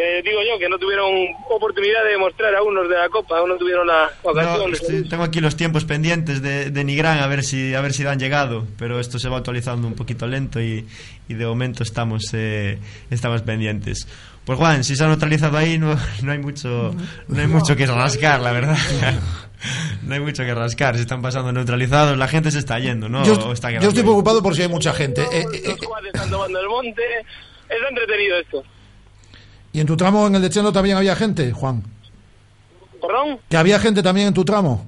Eh, digo yo que no tuvieron oportunidad de mostrar a unos de la Copa, aún no tuvieron la ocasión. No, estoy- tengo aquí los tiempos pendientes de, de Nigrán a ver si a ver si han llegado, pero esto se va actualizando un poquito lento y, y de momento estamos eh, estamos pendientes. Pues Juan, si se ha neutralizado ahí no, no hay mucho no hay mucho que rascar, la verdad. No hay mucho que rascar, se están pasando neutralizados, la gente se está yendo, ¿no? Yo, O está yo estoy preocupado por si hay mucha gente. Eh, eh, Los cuates están tomando el monte. Está entretenido esto. ¿Y en tu tramo, en el de Chelo, también había gente, Juan? ¿Perdón? ¿Que había gente también en tu tramo?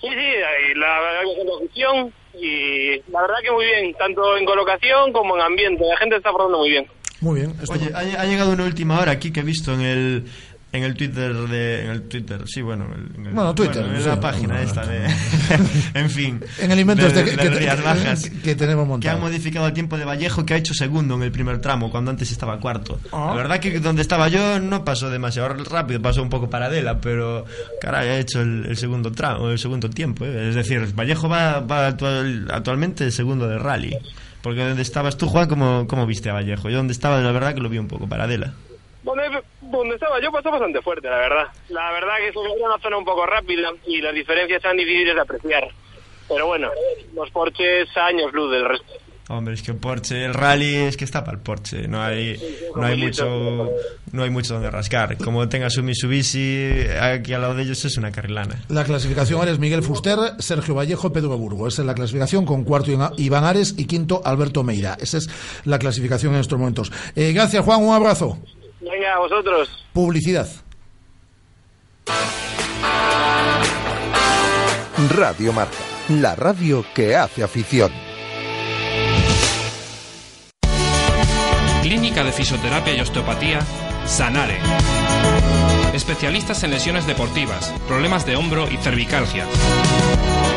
Sí, sí, hay la verdad que haciendo afición y la verdad que muy bien, tanto en colocación como en ambiente. La gente está portando muy bien. Muy bien. Oye, ha, ha llegado una última hora aquí que he visto en el en el Twitter de en el Twitter, sí, bueno, en el- Bueno, Twitter, en sí. la página esta de en fin, En el invento de, este que, de que- Rías Bajas. que tenemos que montado. han modificado el tiempo de Vallejo que ha hecho segundo en el primer tramo cuando antes estaba cuarto. Ah. La verdad que donde estaba yo no pasó demasiado rápido, pasó un poco paradela, pero caray, ha hecho el, el segundo tramo, el segundo tiempo, ¿eh? es decir, Vallejo va, va actual- actualmente segundo de rally. Porque donde estabas tú, Juan, ¿cómo, cómo viste a Vallejo? Yo donde estaba, la verdad que lo vi un poco paradela. Donde, donde estaba yo pasó bastante fuerte, la verdad. La verdad que era una zona un poco rápida y las diferencias eran difíciles de apreciar. Pero bueno, los Porches años luz del resto. Hombre, es que Porsche, el rally es que está para el Porsche, no hay, no hay mucho, no hay mucho donde rascar. Como tengas un Mitsubishi, aquí al lado de ellos es una carrilana. La clasificación eres Miguel Fuster, Sergio Vallejo, Pedro Burgo. Esa es la clasificación con cuarto Iván Ares y quinto Alberto Meira. Esa es la clasificación en estos momentos. Eh, gracias, Juan. Un abrazo. Venga, vosotros. Publicidad. Radio Marca, la radio que hace afición. Clínica de Fisioterapia y Osteopatía, Sanare. Especialistas en lesiones deportivas, problemas de hombro y cervicalgia.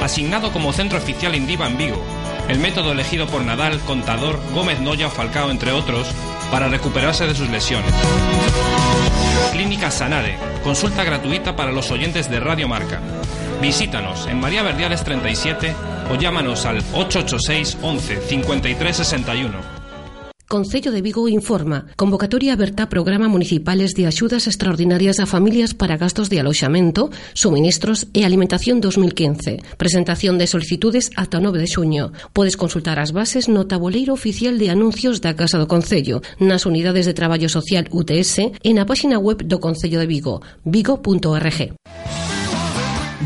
Asignado como centro oficial Indiva en Vigo. El método elegido por Nadal, Contador, Gómez Noya o Falcao, entre otros, para recuperarse de sus lesiones. Clínica Sanare. Consulta gratuita para los oyentes de Radio Marca. Visítanos en María Verdiales 37 o llámanos al 886 11 53 61. Concello de Vigo informa. Convocatoria aberta a programa municipales de axudas extraordinarias a familias para gastos de aloxamento, suministros e alimentación 2015. Presentación de solicitudes ata o 9 de xuño. Podes consultar as bases no tabuleiro oficial de anuncios da Casa do Concello, nas unidades de traballo social UTS e na páxina web do Concello de Vigo, vigo.org.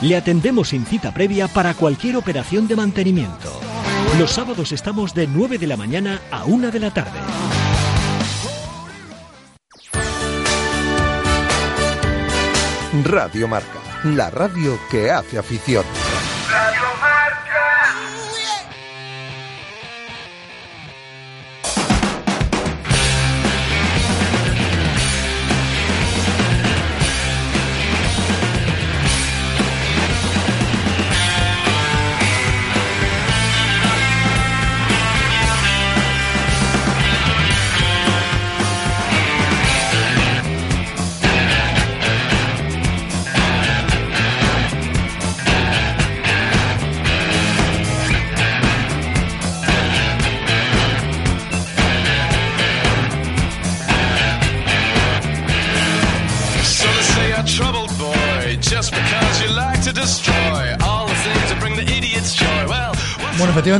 Le atendemos sin cita previa para cualquier operación de mantenimiento. Los sábados estamos de 9 de la mañana a 1 de la tarde. Radio Marca, la radio que hace afición.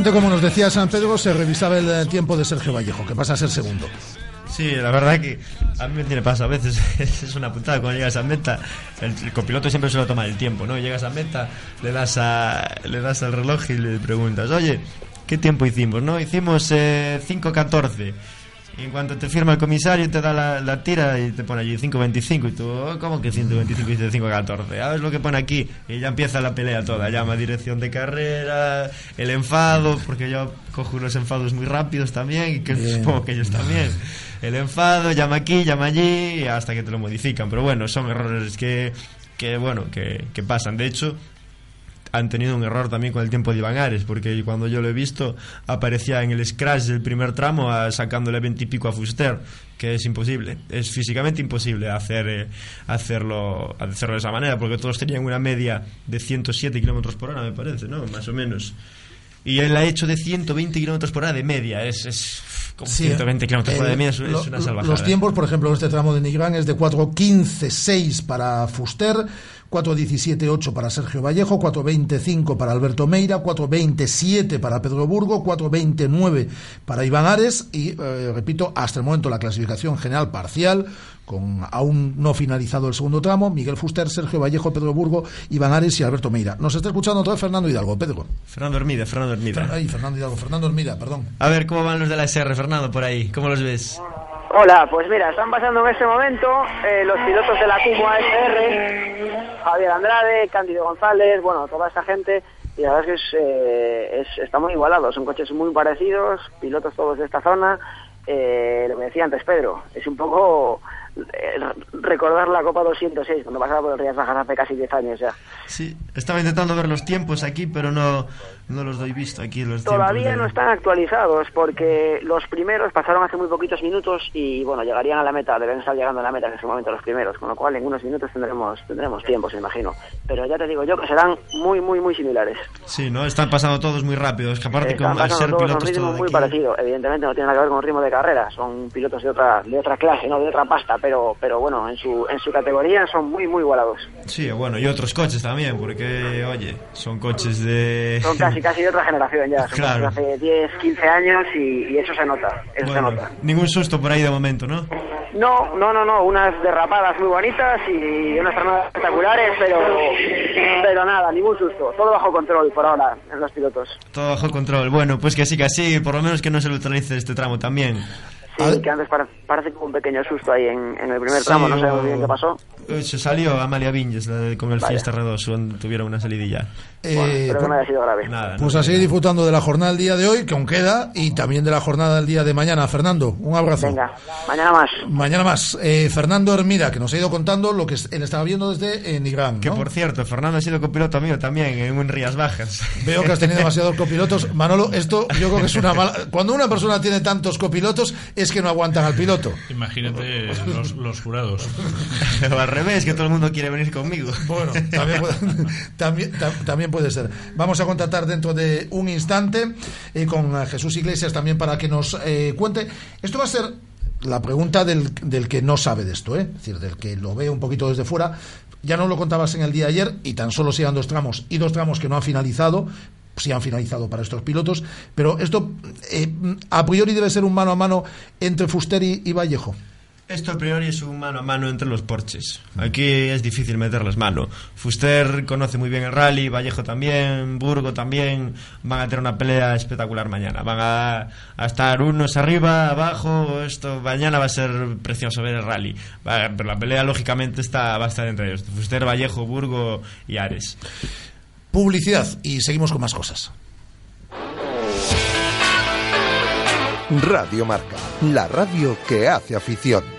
Como nos decía San Pedro, se revisaba el eh, tiempo de Sergio Vallejo, que pasa a ser segundo. Sí, la verdad que a mí me pasa a veces, es una putada cuando llegas a meta, el, el copiloto siempre suele tomar el tiempo, ¿no? Llegas a meta, le das a le das al reloj y le preguntas, "Oye, ¿qué tiempo hicimos?", ¿no? Hicimos eh, 5:14. Y en cuanto te firma el comisario te da la, la tira y te pone allí 5.25 y tú, "Oh, ¿cómo que 125 y dice 5.14? A ver lo que pone aquí y ya empieza la pelea toda, llama dirección de carrera, el enfado, porque yo cojo unos enfados muy rápidos también y que Bien. supongo que ellos también. El enfado, llama aquí, llama allí hasta que te lo modifican, pero bueno, son errores que, que bueno, que, que pasan. De hecho, han tenido un error también con el tiempo de Iván Ares, porque cuando yo lo he visto aparecía en el scratch del primer tramo a- sacándole 20 y pico a Fuster, que es imposible, es físicamente imposible hacer eh, hacerlo, hacerlo de esa manera, porque todos tenían una media de 107 kilómetros por hora, me parece, ¿no? Más o menos. Y él ha hecho de 120 kilómetros por hora de media, es, es como Sí, 120 kilómetros por hora de media, es, lo- una salvajada. Los tiempos, por ejemplo, en este tramo de Nigrán es de 4.15.6 para Fuster, 4.17.8 para Sergio Vallejo, 4.25 para Alberto Meira, 4.27 para Pedro Burgo, 4.29 para Iván Ares y, eh, repito, hasta el momento la clasificación general parcial, con aún no finalizado el segundo tramo, Miguel Fuster, Sergio Vallejo, Pedro Burgo, Iván Ares y Alberto Meira. Nos está escuchando otra vez Fernando Hidalgo, Pedro. Fernando Hermida, Fernando Hermida. Ay, Fernando Hidalgo, Fernando Hermida, perdón. A ver, ¿cómo van los de la SR, Fernando, por ahí? ¿Cómo los ves? Hola, pues mira, están pasando en este momento eh, los pilotos de la Cuba ASR, Javier Andrade, Cándido González, bueno, toda esta gente, y la verdad es que es, eh, es- está muy igualado, son coches muy parecidos, pilotos todos de esta zona, eh, lo que decía antes Pedro, es un poco eh, recordar la Copa 206, cuando pasaba por el Rías Bajas hace casi 10 años ya. Sí, estaba intentando ver los tiempos aquí, pero no, no los doy visto aquí. Los Todavía de- no están actualizados porque los primeros pasaron hace muy poquitos minutos y bueno, llegarían a la meta, deben estar llegando a la meta en ese momento los primeros, con lo cual en unos minutos tendremos tendremos tiempos, imagino. Pero ya te digo yo que serán muy, muy, muy similares. Sí, ¿no? Están pasando todos muy rápidos. Que aparte, Están como al ser todos a un pilotos ritmo todo muy aquí- parecido. Evidentemente no tiene nada que ver con el ritmo de carrera, son pilotos de otra de otra clase, no de otra pasta, pero pero bueno, en su en su categoría son muy, muy igualados. Sí, bueno, y otros coches también, porque, oye, son coches de... Son casi, casi de otra generación ya, Claro. hace 10, 15 años y, y eso se nota, eso se nota. ningún susto por ahí de momento, ¿no? No, no, no, no, unas derrapadas muy bonitas y unas frenadas espectaculares, pero, pero nada, ningún susto. Todo bajo control por ahora en los pilotos. Todo bajo control. Bueno, pues que sí, que así, por lo menos que no se neutralice este tramo también. Sí, que antes pare- parece hubo un pequeño susto ahí en, en el primer tramo, Sí, no sabemos hubo- bien qué pasó. Eh, Se salió Amalia de- con el Vaya. Fiesta R2, cuando tuvieron una salidilla. Eh, Espero que no haya sido grave. Nada, Pues a seguir disfrutando de la jornada del día de hoy, que aún queda, y también de la jornada del día de mañana. Fernando, un abrazo. Venga, mañana más. Mañana más. Eh, Fernando Hermida, que nos ha ido contando lo que es- él estaba viendo desde eh, Nigrán. Que ¿no? por cierto, Fernando ha sido copiloto mío también en un Rías Bajas. Veo que has tenido demasiados copilotos. Manolo, esto yo creo que es una mala. Cuando una persona tiene tantos copilotos, es que no aguantan al piloto. Imagínate los, los jurados. revés, que todo el mundo quiere venir conmigo. Bueno, también puede, también, tam- también puede ser. Vamos a contactar dentro de un instante eh, con eh, Jesús Iglesias también para que nos eh, cuente. Esto va a ser la pregunta del, del que no sabe de esto, ¿eh? es decir, del que lo ve un poquito desde fuera. Ya no lo contabas en el día de ayer y tan solo sean dos tramos y dos tramos que no han finalizado. si han finalizado para estos pilotos, pero esto eh, a priori debe ser un mano a mano entre Fuster y, y Vallejo. Esto a priori es un mano a mano entre los porches. Aquí es difícil meterles mano. Fuster conoce muy bien el rally, Vallejo también, Burgo también. Van a tener una pelea espectacular mañana. Van a, a estar unos arriba, abajo. Esto mañana va a ser precioso ver el rally. Va- pero la pelea lógicamente está, va a estar entre ellos. Fuster, Vallejo, Burgo y Ares. Publicidad y seguimos con más cosas. Radio Marca, la radio que hace afición.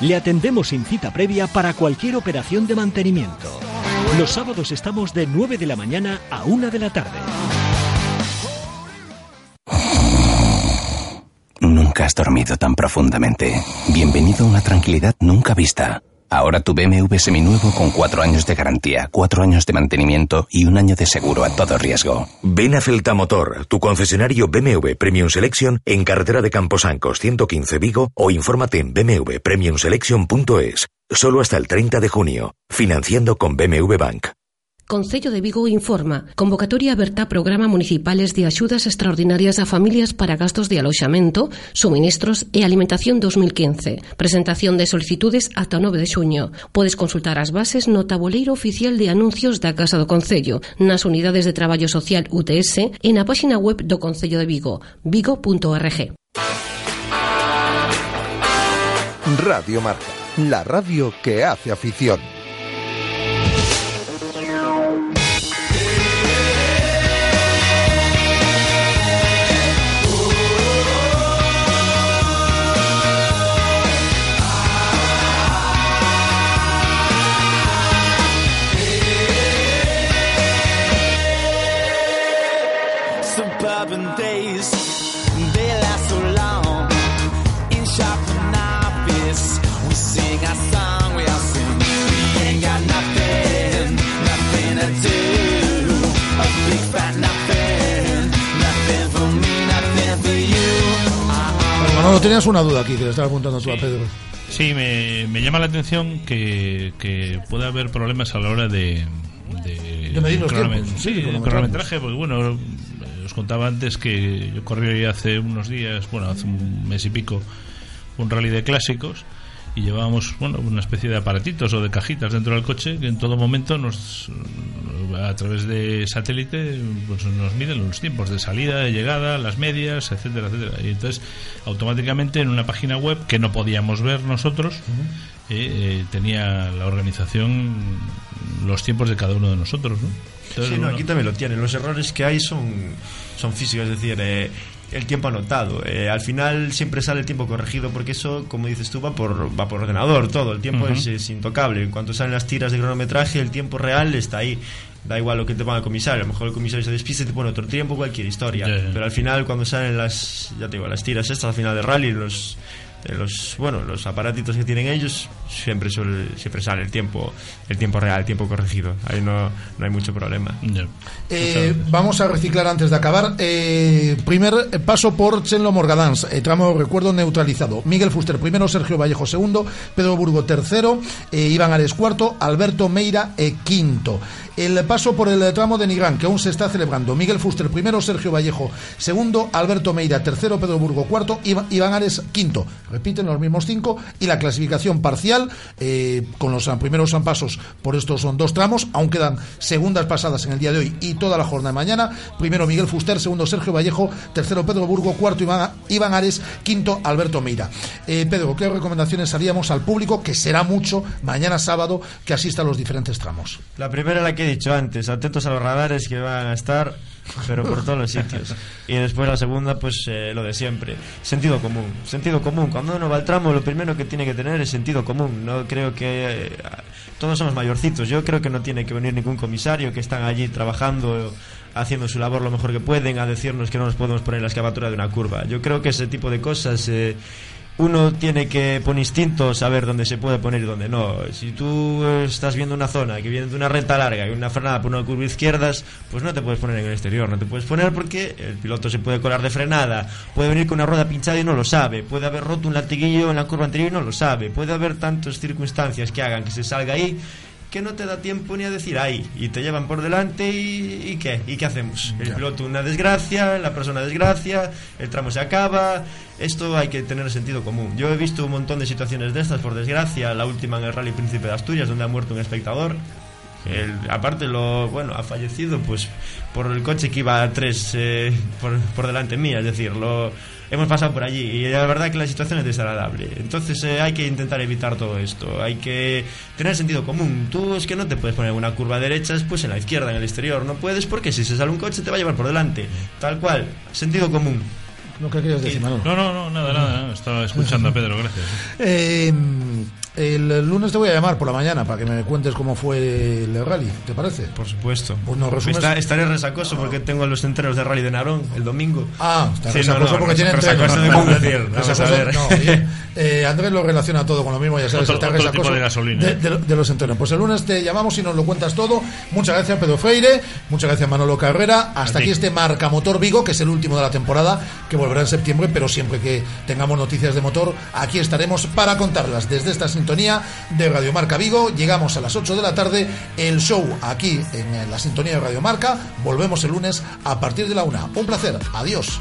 Le atendemos sin cita previa para cualquier operación de mantenimiento. Los sábados estamos de 9 de la mañana a 1 de la tarde. Nunca has dormido tan profundamente. Bienvenido a una tranquilidad nunca vista. Ahora tu BMW seminuevo con cuatro años de garantía, cuatro años de mantenimiento y un año de seguro a todo riesgo. Ven a Felta Motor, tu concesionario BMW Premium Selection en carretera de Camposancos 115 Vigo o infórmate en bmwpremiumselection.es. Solo hasta el 30 de junio. Financiando con BMW Bank. Concello de Vigo informa. Convocatoria aberta programa municipales de axudas extraordinarias a familias para gastos de aloxamento, suministros e alimentación 2015. Presentación de solicitudes o 9 de xuño. Podes consultar as bases no tabuleiro oficial de anuncios da Casa do Concello, nas unidades de traballo social UTS e na páxina web do Concello de Vigo, vigo.org. Radio Marca, la radio que hace afición. Manolo, tenías una duda aquí que le estaba apuntando tú a Pedro. Sí, me, me llama la atención que, que pueda haber problemas a la hora de, de, De medir los tiempos, sí, de cronometraje, porque bueno, eh, os contaba antes que yo corrí hace unos días, bueno, hace un mes y pico, un rally de clásicos y llevábamos bueno una especie de aparatitos o de cajitas dentro del coche que en todo momento nos a través de satélite pues nos miden los tiempos de salida de llegada las medias etcétera etcétera y entonces automáticamente en una página web que no podíamos ver nosotros eh, eh, tenía la organización los tiempos de cada uno de nosotros ¿no? Entonces, Sí, no, bueno, aquí también lo tienen. Los errores que hay son, son físicos, es decir, eh, el tiempo anotado. Eh, al final siempre sale el tiempo corregido porque eso, como dices tú, va por, va por ordenador todo. El tiempo es, es intocable. En cuanto salen las tiras de cronometraje, el tiempo real está ahí. Da igual lo que te ponga el comisario. A lo mejor el comisario se despista y te pone otro tiempo, cualquier historia. Pero al final, cuando salen las, ya te digo, las tiras estas al final del rally, los, de los, bueno, los aparatitos que tienen ellos, siempre suele- siempre sale el tiempo, el tiempo real, el tiempo corregido. Ahí no, no hay mucho problema. Eh, vamos a reciclar antes de acabar. Eh, primer eh, paso por Chenlo Morgadans, eh, tramo recuerdo neutralizado. Miguel Fuster primero, Sergio Vallejo segundo, Pedro Burgo tercero, eh, Iván Ares cuarto, Alberto Meira eh, quinto. El paso por el tramo de Nigrán, que aún se está celebrando. Miguel Fuster primero, Sergio Vallejo segundo, Alberto Meira tercero, Pedro Burgo cuarto, Iván Ares quinto. Repiten los mismos cinco. Y la clasificación parcial, eh, con los primeros pasos por estos son dos tramos, aún quedan segundas pasadas en el día de hoy y toda la jornada de mañana. Primero Miguel Fuster, segundo Sergio Vallejo, tercero Pedro Burgo, cuarto Iván, Ares, quinto Alberto Meira. Eh, Pedro, ¿qué recomendaciones haríamos al público, que será mucho mañana sábado, que asista a los diferentes tramos? La primera la que dicho antes, atentos a los radares que van a estar pero por todos los sitios. Y después la segunda, pues eh, lo de siempre, sentido común. Sentido común. Cuando uno va al tramo, lo primero que tiene que tener es sentido común. No creo que eh, todos somos mayorcitos. Yo creo que no tiene que venir ningún comisario que están allí trabajando haciendo su labor lo mejor que pueden a decirnos que no nos podemos poner la excavatura de una curva. Yo creo que ese tipo de cosas eh, uno tiene que, por instinto, saber dónde se puede poner y dónde no. Si tú estás viendo una zona que viene de una recta larga y una frenada por una curva izquierdas, pues no te puedes poner en el exterior. No te puedes poner porque el piloto se puede colar de frenada, puede venir con una rueda pinchada y no lo sabe, puede haber roto un latiguillo en la curva anterior y no lo sabe, puede haber tantas circunstancias que hagan que se salga ahí que no te da tiempo ni a decir ay y te llevan por delante y, y qué y qué hacemos el piloto una desgracia la persona desgracia el tramo se acaba. Esto hay que tener sentido común. Yo he visto un montón de situaciones de estas por desgracia la última en el Rally Príncipe de Asturias donde ha muerto un espectador. El, aparte lo bueno ha fallecido pues por el coche que iba a tres eh, por, por delante mía es decir lo hemos pasado por allí y la verdad que la situación es desagradable. Entonces eh, hay que intentar evitar todo esto, hay que tener sentido común. Tú es que no te puedes poner una curva derecha después en la izquierda, en el exterior, no puedes porque si se sale un coche te va a llevar por delante. Tal cual, sentido común. ¿No qué querías decir, Manolo? No, no, no, nada, nada. Estaba escuchando a Pedro, gracias. Eh, el lunes te voy a llamar por la mañana para que me cuentes cómo fue el rally, ¿te parece? Por supuesto. Pues nos resumes- Está- estaré resacoso porque tengo los enteros de Rally de Narón el domingo. Ah, está Sí, resacoso no, no, porque tiene resacoso entrenos. no. Eh, Andrés lo relaciona todo con lo mismo, ya sabes, Otro- está otro resacoso tipo de gasolina, de, ¿eh? de- de los entrenos. Pues el lunes te llamamos y nos lo cuentas todo. Muchas gracias, Pedro Freire. Muchas gracias, Manolo Carrera. Hasta aquí este Marca Motor Vigo, que es el último de la temporada, que volverá en septiembre, pero siempre que tengamos noticias de motor, aquí estaremos para contarlas. Desde esta sintonía de Radio Marca Vigo, llegamos a las 8 de la tarde. El show aquí en la sintonía de Radio Marca. Volvemos el lunes a partir de la una. Un placer. Adiós.